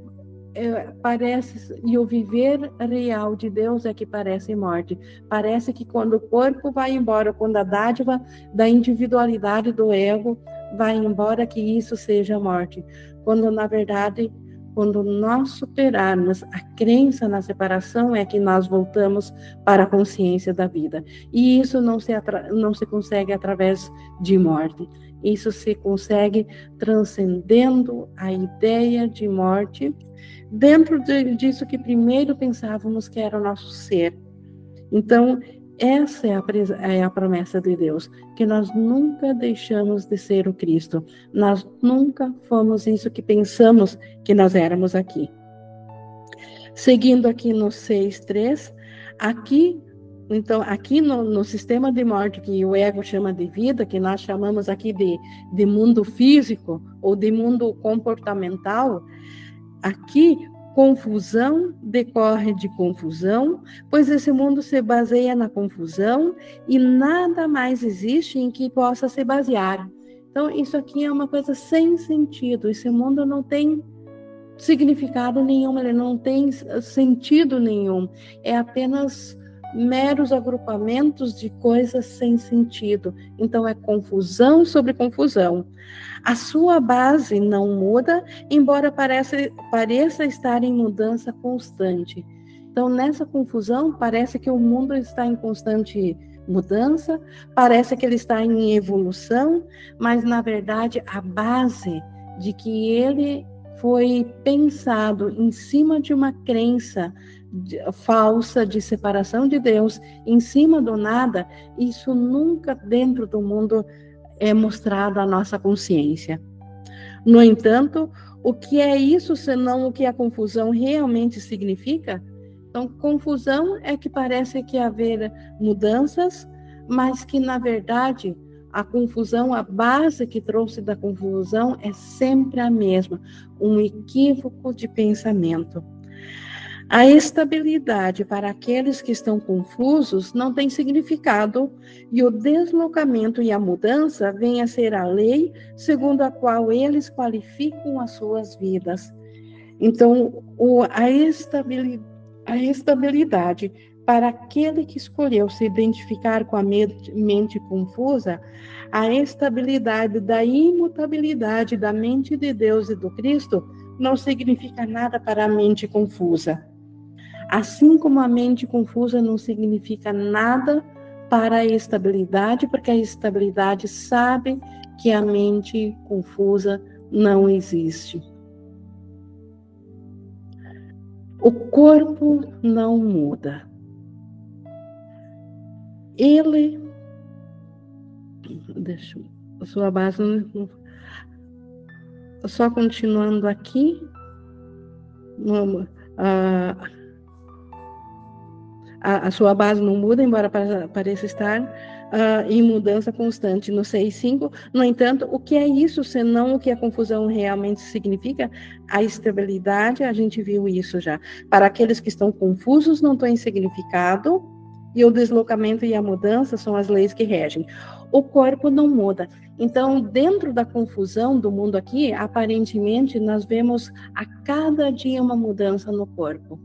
é, parece e o viver real de Deus é que parece morte. Parece que quando o corpo vai embora, quando a dádiva da individualidade do ego vai embora, que isso seja morte. Quando na verdade quando nós superarmos a crença na separação, é que nós voltamos para a consciência da vida. E isso não se, não se consegue através de morte. Isso se consegue transcendendo a ideia de morte dentro de, disso que primeiro pensávamos que era o nosso ser. Então, essa é a, é a, promessa de Deus, que nós nunca deixamos de ser o Cristo. Nós nunca fomos isso que pensamos que nós éramos aqui. Seguindo aqui no 6.3, aqui, então, aqui no, no, sistema de morte que o ego chama de vida, que nós chamamos aqui de, de mundo físico ou de mundo comportamental, aqui confusão decorre de confusão, pois esse mundo se baseia na confusão e nada mais existe em que possa se basear. Então, isso aqui é uma coisa sem sentido. Esse mundo não tem significado nenhum, ele não tem sentido nenhum. É apenas meros agrupamentos de coisas sem sentido. Então, é confusão sobre confusão. A sua base não muda, embora pareça, pareça estar em mudança constante. Então, nessa confusão, parece que o mundo está em constante mudança, parece que ele está em evolução, mas na verdade a base de que ele foi pensado em cima de uma crença falsa de separação de Deus, em cima do nada, isso nunca dentro do mundo é mostrado à nossa consciência. No entanto, o que é isso senão o que a confusão realmente significa? Então, confusão é que parece que haver mudanças, mas que na verdade a confusão, a base que trouxe da confusão é sempre a mesma, um equívoco de pensamento. A estabilidade para aqueles que estão confusos não tem significado e o deslocamento e a mudança vêm a ser a lei segundo a qual eles qualificam as suas vidas. Então, o, a, estabilidade, a estabilidade para aquele que escolheu se identificar com a mente, mente confusa, a estabilidade da imutabilidade da mente de Deus e do Cristo não significa nada para a mente confusa. Assim como a mente confusa não significa nada para a estabilidade, porque a estabilidade sabe que a mente confusa não existe. O corpo não muda. Ele. Deixa eu. Sua base. Só continuando aqui. Vamos, a, a sua base não muda, embora pareça estar. uh, em mudança constante no 6.5. No entanto, o que é isso, senão o que a confusão realmente significa? A estabilidade, a gente viu isso já. Para aqueles que estão confusos, não tem significado, e o deslocamento e a mudança são as leis que regem. O corpo não muda. Então, dentro da confusão do mundo aqui, aparentemente, nós vemos a cada dia uma mudança no corpo.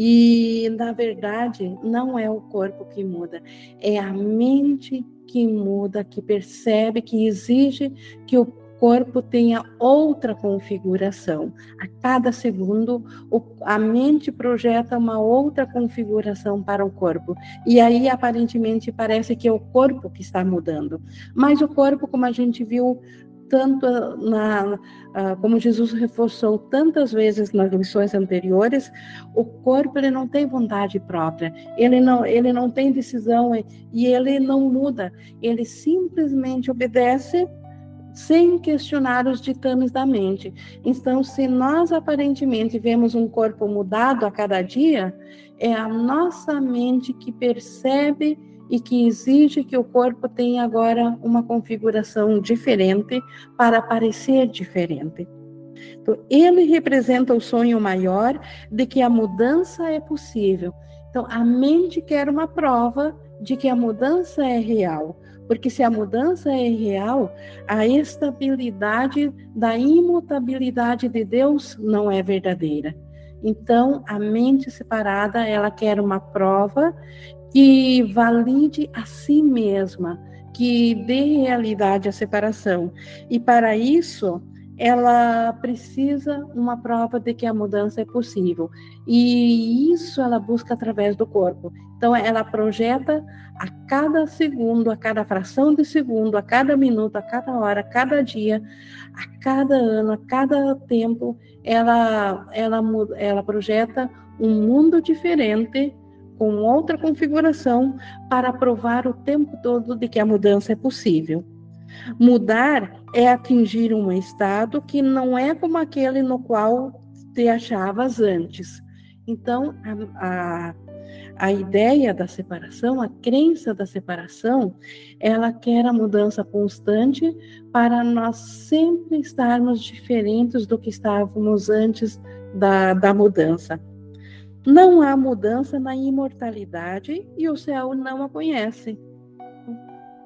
E, na verdade, não é o corpo que muda, é a mente que muda, que percebe, que exige que o corpo tenha outra configuração. A cada segundo, a mente projeta uma outra configuração para o corpo. E aí, aparentemente, parece que é o corpo que está mudando. Mas o corpo, como a gente viu tanto na, como Jesus reforçou tantas vezes nas lições anteriores, o corpo ele não tem vontade própria, ele não, ele não tem decisão e ele não muda, ele simplesmente obedece sem questionar os ditames da mente. Então, se nós aparentemente vemos um corpo mudado a cada dia, é a nossa mente que percebe e que exige que o corpo tenha agora uma configuração diferente para parecer diferente. Então, ele representa o sonho maior de que a mudança é possível. Então, a mente quer uma prova de que a mudança é real, porque se a mudança é real, a estabilidade da imutabilidade de Deus não é verdadeira. Então, a mente separada, ela quer uma prova que valide a si mesma, que dê realidade à separação. E para isso, ela precisa uma prova de que a mudança é possível. E isso ela busca através do corpo. Então, ela projeta a cada segundo, a cada fração de segundo, a cada minuto, a cada hora, a cada dia, a cada ano, a cada tempo, ela, ela, ela projeta um mundo diferente com outra configuração para provar o tempo todo de que a mudança é possível. Mudar é atingir um estado que não é como aquele no qual te achavas antes. Então, a, a, a ideia da separação, a crença da separação, ela quer a mudança constante para nós sempre estarmos diferentes do que estávamos antes da, da mudança. Não há mudança na imortalidade e o céu não a conhece.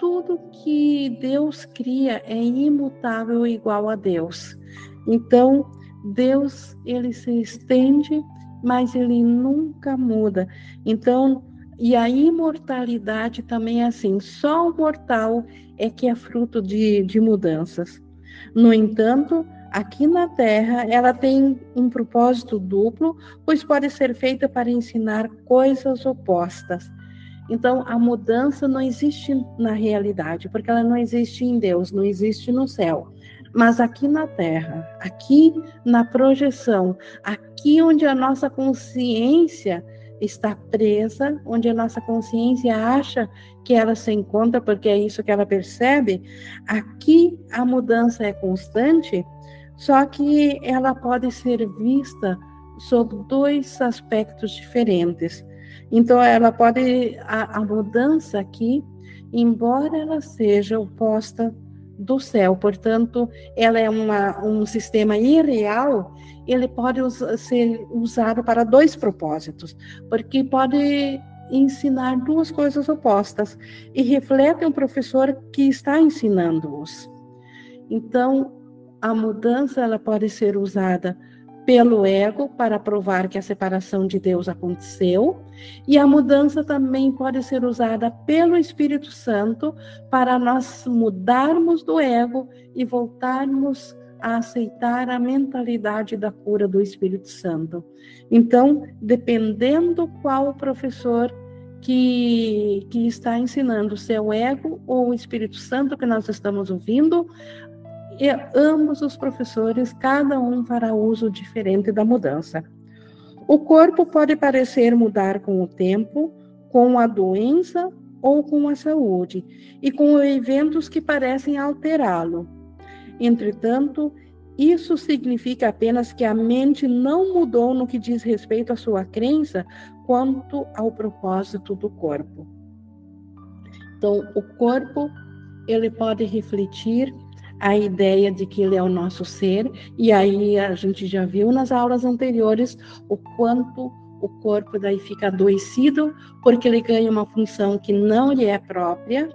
Tudo que Deus cria é imutável igual a Deus. Então, Deus, ele se estende, mas ele nunca muda. Então, e a imortalidade também é assim, só o mortal é que é fruto de, de mudanças. No entanto, aqui na Terra, ela tem um propósito duplo, pois pode ser feita para ensinar coisas opostas. Então, a mudança não existe na realidade, porque ela não existe em Deus, não existe no céu. Mas aqui na Terra, aqui na projeção, aqui onde a nossa consciência está presa, onde a nossa consciência acha que ela se encontra, porque é isso que ela percebe, aqui a mudança é constante, só que ela pode ser vista sob dois aspectos diferentes. Então, ela pode, a, a mudança aqui, embora ela seja oposta do céu, portanto, ela é uma, um sistema irreal, ele pode ser usado para dois propósitos, porque pode ensinar duas coisas opostas e reflete um professor que está ensinando-os. Então, a mudança ela pode ser usada pelo ego para provar que a separação de Deus aconteceu, e a mudança também pode ser usada pelo Espírito Santo para nós mudarmos do ego e voltarmos a aceitar a mentalidade da cura do Espírito Santo. Então, dependendo qual professor que, que está ensinando, se é ego ou o Espírito Santo que nós estamos ouvindo, e ambos os professores, cada um fará uso diferente da mudança. O corpo pode parecer mudar com o tempo, com a doença ou com a saúde, e com eventos que parecem alterá-lo. Entretanto, isso significa apenas que a mente não mudou no que diz respeito à sua crença quanto ao propósito do corpo. Então, o corpo ele pode refletir a ideia de que ele é o nosso ser, e aí a gente já viu nas aulas anteriores o quanto o corpo daí fica adoecido, porque ele ganha uma função que não lhe é própria,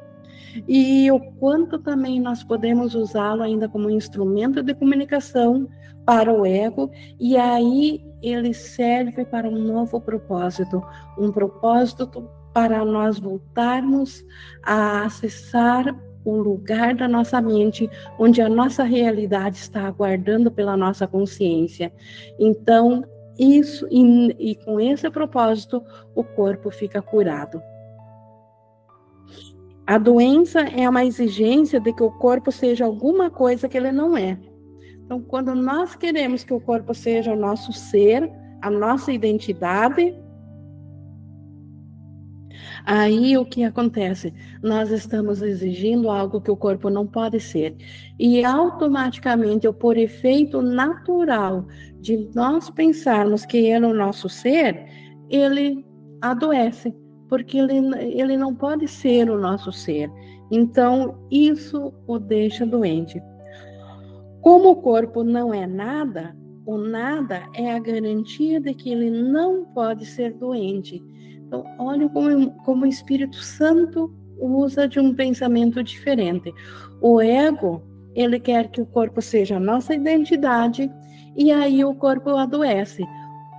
e o quanto também nós podemos usá-lo ainda como instrumento de comunicação para o ego, e aí ele serve para um novo propósito, um propósito para nós voltarmos a acessar o lugar da nossa mente onde a nossa realidade está aguardando pela nossa consciência. Então, isso e, e com esse propósito, o corpo fica curado. A doença é uma exigência de que o corpo seja alguma coisa que ele não é. Então, quando nós queremos que o corpo seja o nosso ser, a nossa identidade, Aí o que acontece? Nós estamos exigindo algo que o corpo não pode ser. E automaticamente, por efeito natural de nós pensarmos que ele é o nosso ser, ele adoece, porque ele, ele não pode ser o nosso ser. Então, isso o deixa doente. Como o corpo não é nada, o nada é a garantia de que ele não pode ser doente. Então, olha como, como o Espírito Santo usa de um pensamento diferente. O ego, ele quer que o corpo seja a nossa identidade e aí o corpo adoece.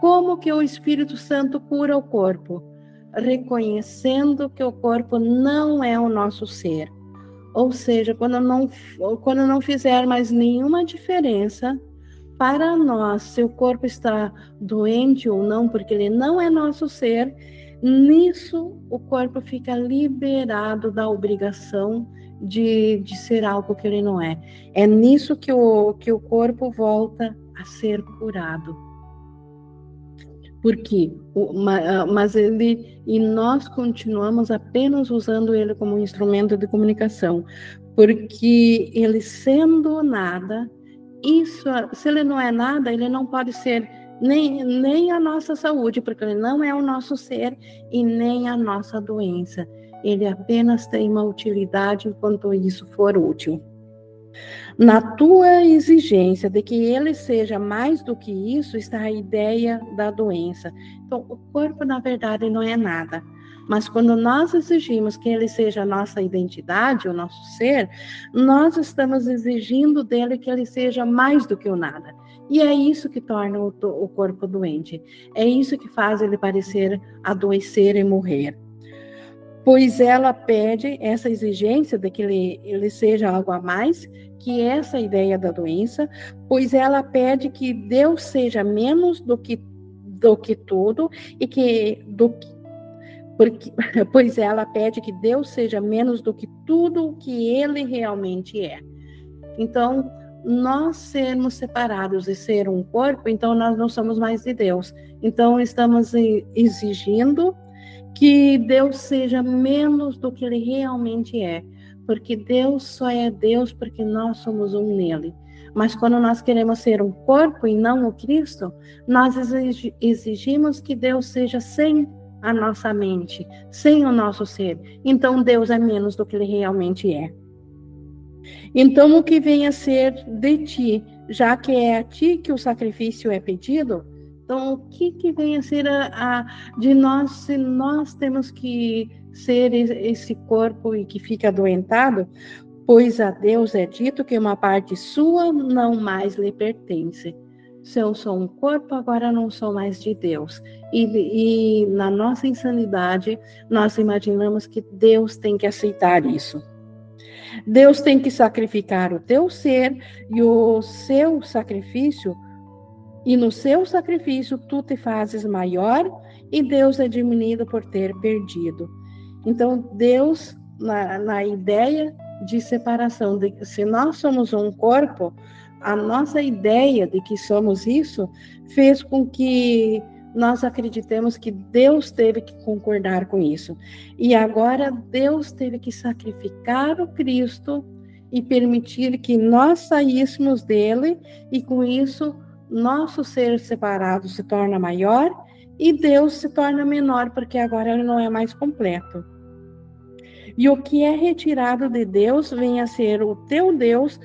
Como que o Espírito Santo cura o corpo? Reconhecendo que o corpo não é o nosso ser. Ou seja, quando não, quando não fizer mais nenhuma diferença para nós se o corpo está doente ou não, porque ele não é nosso ser, Nisso, o corpo fica liberado da obrigação de, de ser algo que ele não é. É nisso que o, que o corpo volta a ser curado. Por quê? Mas ele e nós continuamos apenas usando ele como um instrumento de comunicação, porque ele sendo nada, isso, se ele não é nada, ele não pode ser nem, nem a nossa saúde, porque ele não é o nosso ser, e nem a nossa doença. Ele apenas tem uma utilidade enquanto isso for útil. Na tua exigência de que ele seja mais do que isso está a ideia da doença. Então, o corpo, na verdade, não é nada. Mas quando nós exigimos que ele seja a nossa identidade, o nosso ser, nós estamos exigindo dele que ele seja mais do que o nada. E é isso que torna o, o corpo doente. É isso que faz ele parecer adoecer e morrer. Pois ela pede essa exigência de que ele, ele seja algo a mais que essa ideia da doença, pois ela pede que Deus seja menos do que do que tudo e que do porque, *laughs* pois ela pede que Deus seja menos do que tudo o que ele realmente é. Então, nós sermos separados e ser um corpo, então nós não somos mais de Deus. Então estamos exigindo que Deus seja menos do que ele realmente é, porque Deus só é Deus porque nós somos um nele. Mas quando nós queremos ser um corpo e não o Cristo, nós exigimos que Deus seja sem a nossa mente, sem o nosso ser. Então Deus é menos do que ele realmente é. Então, o que vem a ser de ti, já que é a ti que o sacrifício é pedido, então o que, que vem a ser a, a, de nós, se nós temos que ser esse corpo e que fica adoentado? Pois a Deus é dito que uma parte sua não mais lhe pertence. Se eu sou um corpo, agora não sou mais de Deus. E, e na nossa insanidade, nós imaginamos que Deus tem que aceitar isso. Deus tem que sacrificar o teu ser e o seu sacrifício, e no seu sacrifício tu te fazes maior e Deus é diminuído por ter perdido. Então, Deus, na, na ideia de separação, de, se nós somos um corpo, a nossa ideia de que somos isso fez com que nós acreditamos que Deus teve que concordar com isso. E agora Deus teve que sacrificar o Cristo e permitir que nós saíssemos dele, e com isso nosso ser separado se torna maior e Deus se torna menor, porque agora ele não é mais completo. E o que é retirado de Deus vem a ser o teu Deus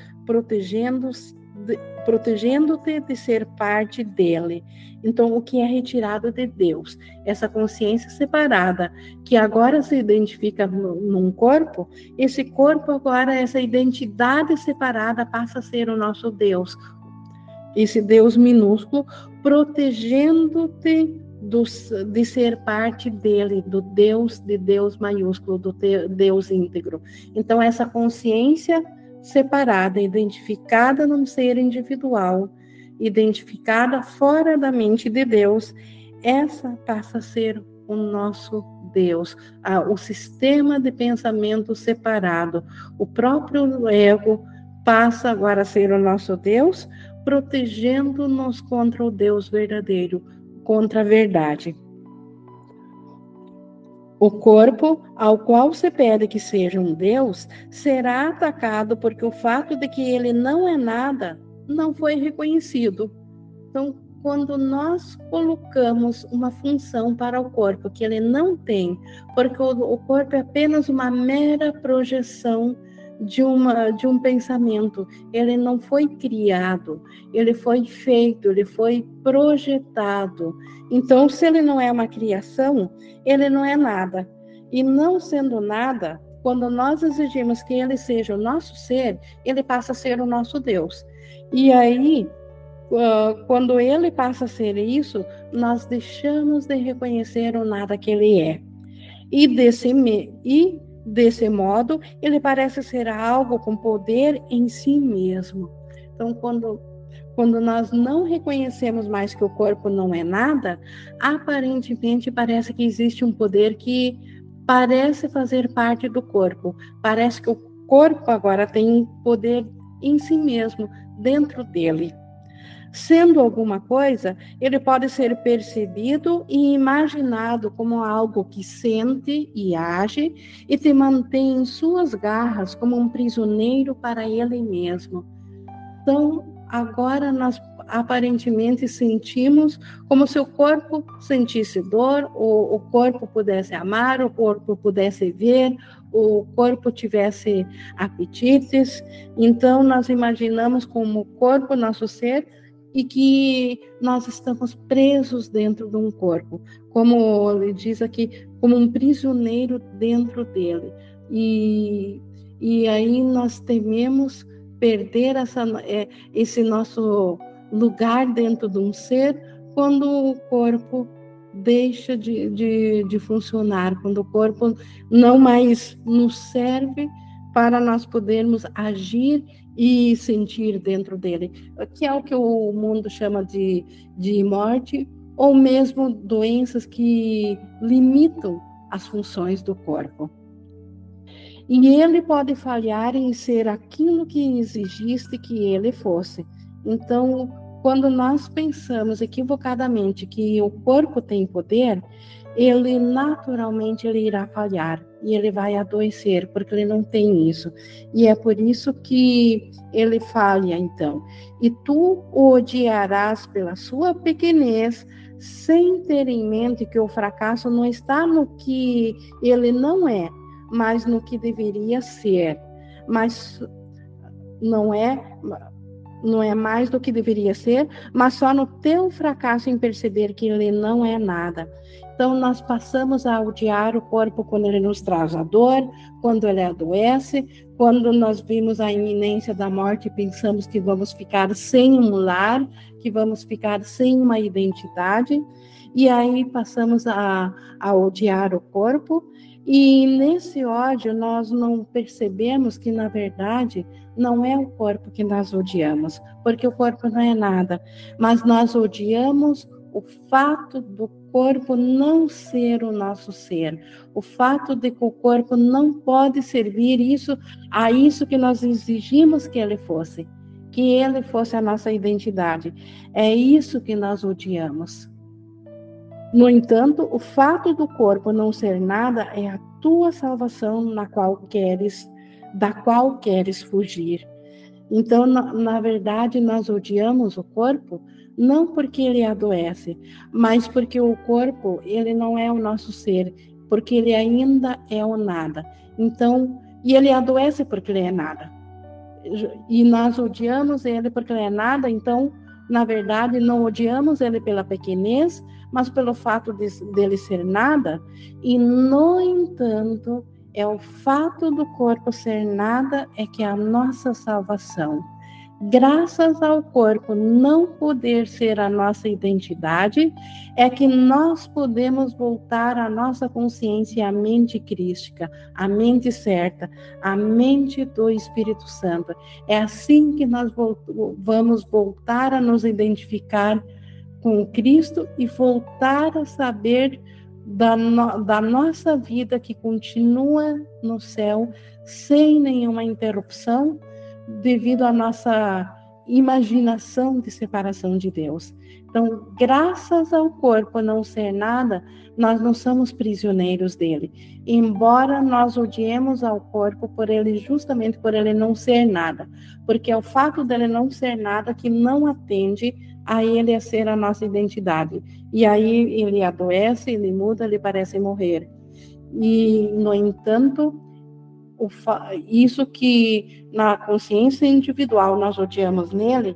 protegendo-te protegendo de ser parte dele. Então, o que é retirado de Deus? Essa consciência separada, que agora se identifica num corpo, esse corpo agora, essa identidade separada passa a ser o nosso Deus. Esse Deus minúsculo, protegendo-te de ser parte dele, do Deus de Deus maiúsculo, do Deus íntegro. Então, essa consciência separada, identificada num ser individual, identificada fora da mente de Deus, essa passa a ser o nosso Deus, o sistema de pensamento separado. O próprio ego passa agora a ser o nosso Deus, protegendo-nos contra o Deus verdadeiro, contra a verdade. O corpo ao qual se pede que seja um Deus será atacado porque o fato de que ele não é nada não foi reconhecido. Então, quando nós colocamos uma função para o corpo que ele não tem, porque o, corpo é apenas uma mera projeção de, uma, de um pensamento. Ele não foi criado, ele foi feito, ele foi projetado. Então, se ele não é uma criação, ele não é nada. E não sendo nada, quando nós exigimos que ele seja o nosso ser, ele passa a ser o nosso Deus. E aí, quando ele passa a ser isso, nós deixamos de reconhecer o nada que ele é. E desse e Desse modo, ele parece ser algo com poder em si mesmo. Então, quando, quando nós não reconhecemos mais que o corpo não é nada, aparentemente parece que existe um poder que parece fazer parte do corpo. Parece que o corpo agora tem poder em si mesmo, dentro dele. Sendo alguma coisa, ele pode ser percebido e imaginado como algo que sente e age e te mantém em suas garras como um prisioneiro para ele mesmo. Então, agora nós aparentemente sentimos como se o corpo sentisse dor, ou o corpo pudesse amar, o corpo pudesse ver, o corpo tivesse apetites. Então, nós imaginamos como o corpo, nosso ser, e que nós estamos presos dentro de um corpo, como ele diz aqui, como um prisioneiro dentro dele. E, e aí nós tememos perder essa, é, esse nosso lugar dentro de um ser quando o corpo deixa de, de, de funcionar, quando o corpo não mais nos serve para nós podermos agir e sentir dentro dele, que é o que o mundo chama de, de morte, ou mesmo doenças que limitam as funções do corpo. E ele pode falhar em ser aquilo que exigiste que ele fosse. Então, quando nós pensamos equivocadamente que o corpo tem poder, ele naturalmente ele irá falhar e ele vai adoecer, porque ele não tem isso. E é por isso que ele falha, então. E tu o odiarás pela sua pequenez, sem ter em mente que o fracasso não está no que ele não é, mas no que deveria ser. Mas não é não é mais do que deveria ser, mas só no teu fracasso em perceber que ele não é nada. Então, nós passamos a odiar o corpo quando ele nos traz a dor, quando ele adoece, quando nós vimos a iminência da morte e pensamos que vamos ficar sem um lar, que vamos ficar sem uma identidade, e aí passamos a, a odiar o corpo. E nesse ódio, nós não percebemos que, na verdade, não é o corpo que nós odiamos, porque o corpo não é nada, mas nós odiamos o fato do corpo não ser o nosso ser, o fato de que o corpo não pode servir isso a isso que nós exigimos que ele fosse, que ele fosse a nossa identidade. É isso que nós odiamos. No entanto, o fato do corpo não ser nada é a tua salvação na qual queres, da qual queres fugir. Então, na, na verdade, nós odiamos o corpo não porque ele adoece, mas porque o corpo ele não é o nosso ser, porque ele ainda é o nada. Então, e ele adoece porque ele é nada. E nós odiamos ele porque ele é nada, então, na verdade, não odiamos ele pela pequenez, mas pelo fato de, dele ser nada, e no entanto, é o fato do corpo ser nada é que é a nossa salvação graças ao corpo não poder ser a nossa identidade, é que nós podemos voltar à nossa consciência, à mente crística, à mente certa, à mente do Espírito Santo. É assim que nós vamos voltar a nos identificar com Cristo e voltar a saber da, no, da nossa vida que continua no céu sem nenhuma interrupção devido à nossa imaginação de separação de Deus. Então, graças ao corpo não ser nada, nós não somos prisioneiros dele. Embora nós odiemos ao corpo por ele justamente por ele não ser nada, porque é o fato dele não ser nada que não atende a ele a ser a nossa identidade. E aí ele adoece, ele muda, ele parece morrer. E no entanto, isso que na consciência individual nós odiamos nele,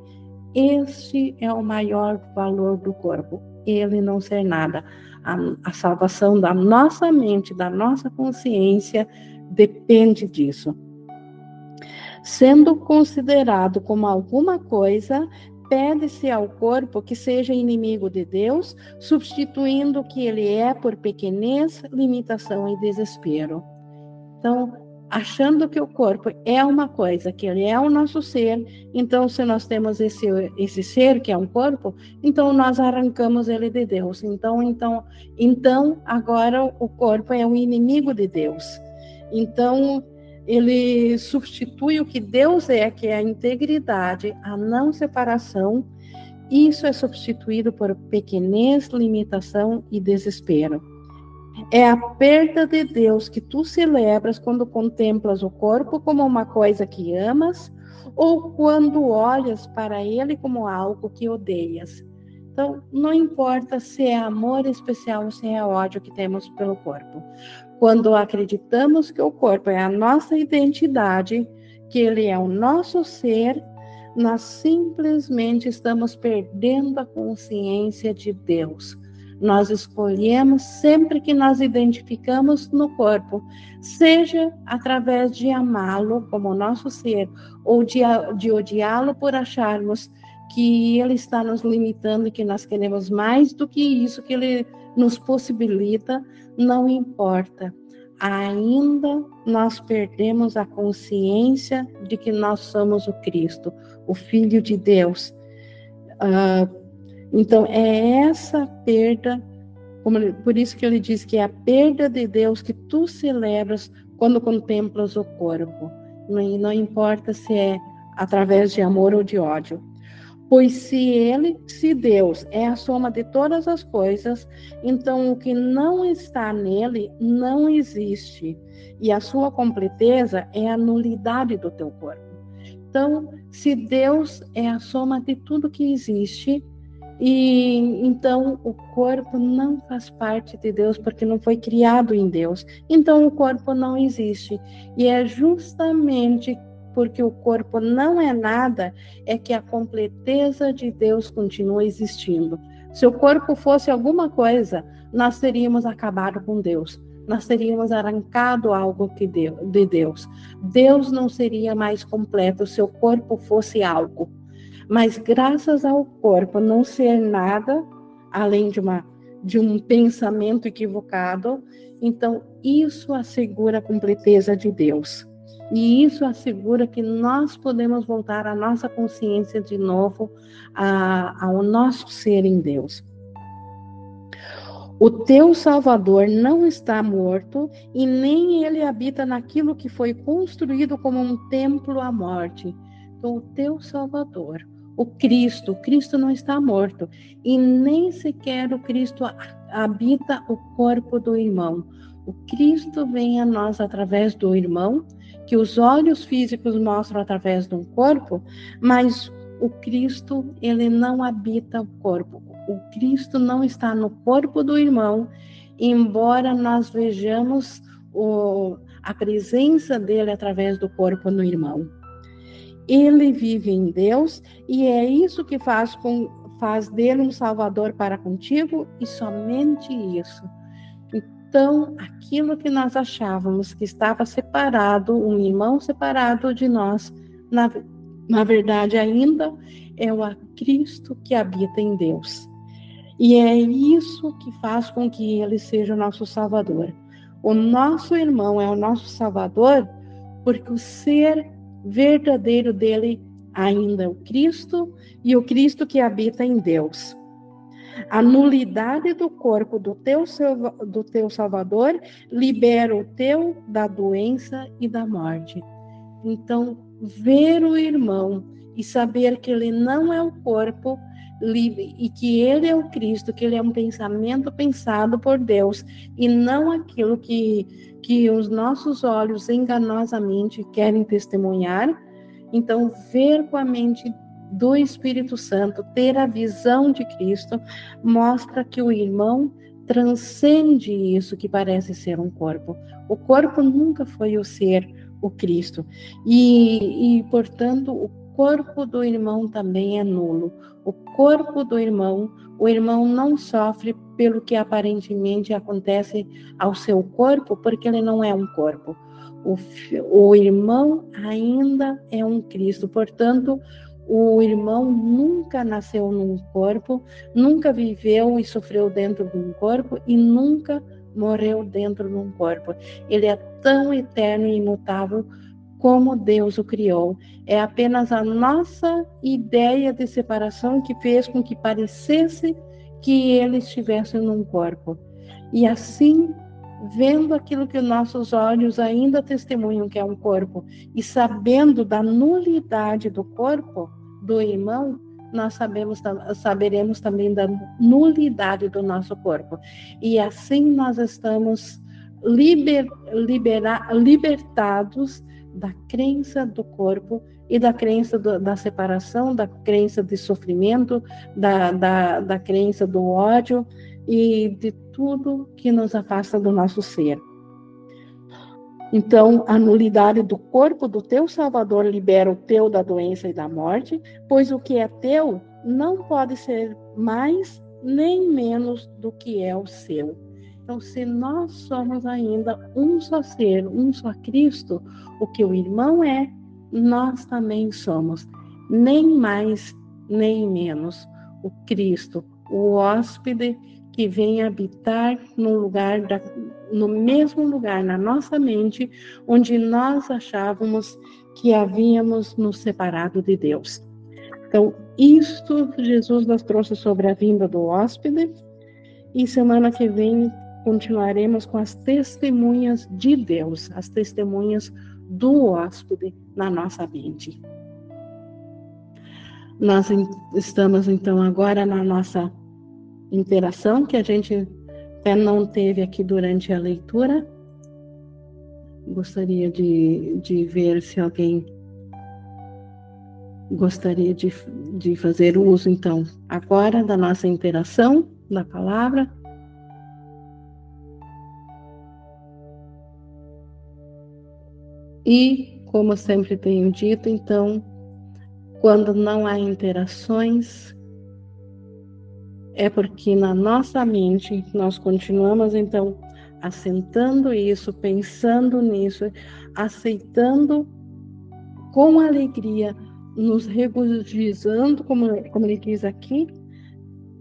esse é o maior valor do corpo, ele não ser nada. A, a salvação da nossa mente, da nossa consciência, depende disso. Sendo considerado como alguma coisa, pede-se ao corpo que seja inimigo de Deus, substituindo o que ele é por pequenez, limitação e desespero. Então, achando que o corpo é uma coisa, que ele é o nosso ser, então se nós temos esse esse ser que é um corpo, então nós arrancamos ele de Deus. Então, então, então agora o corpo é o inimigo de Deus. Então, ele substitui o que Deus é, que é a integridade, a não separação. Isso é substituído por pequenez, limitação e desespero. É a perda de Deus que tu celebras quando contemplas o corpo como uma coisa que amas ou quando olhas para ele como algo que odeias. Então, não importa se é amor especial ou se é ódio que temos pelo corpo. Quando acreditamos que o corpo é a nossa identidade, que ele é o nosso ser, nós simplesmente estamos perdendo a consciência de Deus nós escolhemos sempre que nós identificamos no corpo, seja através de amá-lo como nosso ser, ou de, de odiá-lo por acharmos que ele está nos limitando e que nós queremos mais do que isso que ele nos possibilita, não importa. Ainda nós perdemos a consciência de que nós somos o Cristo, o Filho de Deus. Uh, então, é essa perda, por isso que ele diz que é a perda de Deus que tu celebras quando contemplas o corpo. Não, não importa se é através de amor ou de ódio. Pois se ele, se Deus é a soma de todas as coisas, então o que não está nele não existe. E a sua completeza é a nulidade do teu corpo. Então, se Deus é a soma de tudo que existe, e então o corpo não faz parte de Deus porque não foi criado em Deus. Então o corpo não existe. E é justamente porque o corpo não é nada é que a completeza de Deus continua existindo. Se o corpo fosse alguma coisa, nós teríamos acabado com Deus. Nós teríamos arrancado algo que deu, de Deus. Deus não seria mais completo se o corpo fosse algo. Mas graças ao corpo não ser nada além de uma de um pensamento equivocado, então isso assegura a completeza de Deus. E isso assegura que nós podemos voltar à nossa consciência de novo, a, ao nosso ser em Deus. O teu Salvador não está morto e nem ele habita naquilo que foi construído como um templo à morte. Então, o teu Salvador, o Cristo. O Cristo não está morto e nem sequer o Cristo habita o corpo do irmão. O Cristo vem a nós através do irmão, que os olhos físicos mostram através de um corpo, mas o Cristo, ele não habita o corpo. O Cristo não está no corpo do irmão, embora nós vejamos o, a presença dele através do corpo no irmão. Ele vive em Deus e é isso que faz, com, faz dele um salvador para contigo e somente isso. Então, aquilo que nós achávamos que estava separado, um irmão separado de nós, na, na verdade ainda é o Cristo que habita em Deus. E é isso que faz com que ele seja o nosso Salvador. O nosso irmão é o nosso Salvador porque o ser verdadeiro dele ainda o Cristo e o Cristo que habita em Deus. A nulidade do corpo do teu, do teu Salvador libera o teu da doença e da morte. Então, ver o irmão e saber que ele não é o corpo e que ele é o Cristo, que ele é um pensamento pensado por Deus e não aquilo que, que os nossos olhos enganosamente querem testemunhar. Então, ver com a mente do Espírito Santo, ter a visão de Cristo, mostra que o irmão transcende isso que parece ser um corpo. O corpo nunca foi o ser, o Cristo. E, e portanto, o corpo do irmão também é nulo. O corpo do irmão, o irmão não sofre pelo que aparentemente acontece ao seu corpo, porque ele não é um corpo. O, o irmão ainda é um Cristo, portanto, o irmão nunca nasceu num corpo, nunca viveu e sofreu dentro de um corpo e nunca morreu dentro de um corpo. Ele é tão eterno e imutável como Deus o criou. É apenas a nossa ideia de separação que fez com que parecesse que ele estivesse num corpo. E assim, vendo aquilo que nossos olhos ainda testemunham que é um corpo e sabendo da nulidade do corpo, do irmão, nós sabemos, saberemos também da nulidade do nosso corpo. E assim nós estamos liber, libera, libertados da crença do corpo e da crença do, da separação, da crença de sofrimento, da, da, da crença do ódio e de tudo que nos afasta do nosso ser. Então, a nulidade do corpo do teu Salvador libera o teu da doença e da morte, pois o que é teu não pode ser mais nem menos do que é o seu. Então, se nós somos ainda um só ser, um só Cristo, o que o irmão é, nós também somos, nem mais nem menos. O Cristo, o hóspede que vem habitar no lugar da, no mesmo lugar na nossa mente onde nós achávamos que havíamos nos separado de Deus. Então, isto Jesus nos trouxe sobre a vinda do hóspede e semana que vem continuaremos com as testemunhas de Deus, as testemunhas do hóspede na nossa mente. Nós estamos então agora na nossa interação que a gente até não teve aqui durante a leitura. Gostaria de, de ver se alguém gostaria de, de fazer uso, então, agora da nossa interação da palavra. E, como sempre tenho dito, então, quando não há interações, é porque na nossa mente nós continuamos então assentando isso, pensando nisso, aceitando com alegria, nos regozijando, como, como ele diz aqui,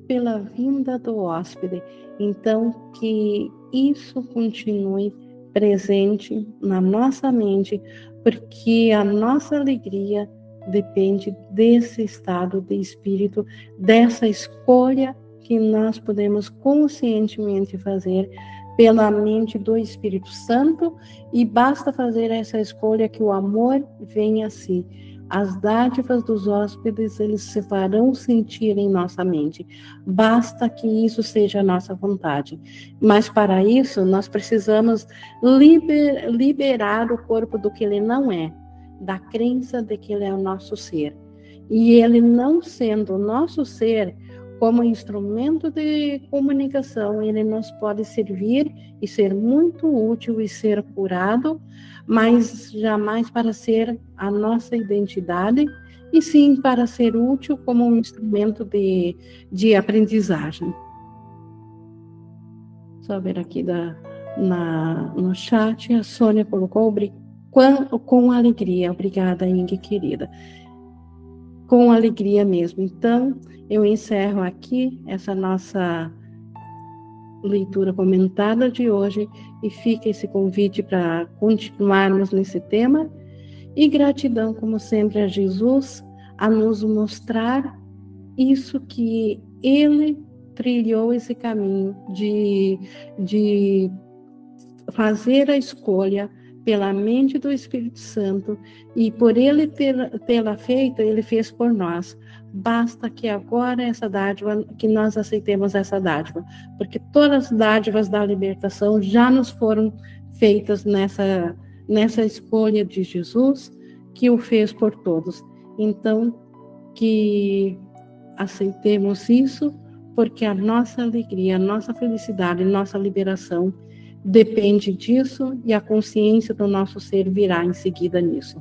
pela vinda do hóspede. Então, que isso continue presente na nossa mente, porque a nossa alegria depende desse estado de espírito, dessa escolha que nós podemos conscientemente fazer pela mente do Espírito Santo e basta fazer essa escolha que o amor venha a si. As dádivas dos hóspedes, eles se farão sentir em nossa mente. Basta que isso seja a nossa vontade. Mas para isso, nós precisamos liber, liberar o corpo do que ele não é, da crença de que ele é o nosso ser. E ele não sendo o nosso ser, como instrumento de comunicação, ele nos pode servir e ser muito útil e ser curado, mas jamais para ser a nossa identidade, e sim para ser útil como um instrumento de, de aprendizagem. Só ver aqui da, na, no chat, a Sônia colocou com, com alegria. Obrigada, Inge, querida. Com alegria mesmo. Então, eu encerro aqui essa nossa leitura comentada de hoje e fica esse convite para continuarmos nesse tema. E gratidão, como sempre, a Jesus a nos mostrar isso que Ele trilhou esse caminho de, de fazer a escolha pela mente do Espírito Santo e por ele tê-la feito, ele fez por nós. Basta que agora essa dádiva, que nós aceitemos essa dádiva, porque todas as dádivas da libertação já nos foram feitas nessa nessa escolha de Jesus que o fez por todos. Então, que aceitemos isso, porque a nossa alegria, a nossa felicidade, a nossa liberação depende disso e a consciência do nosso ser virá em seguida nisso.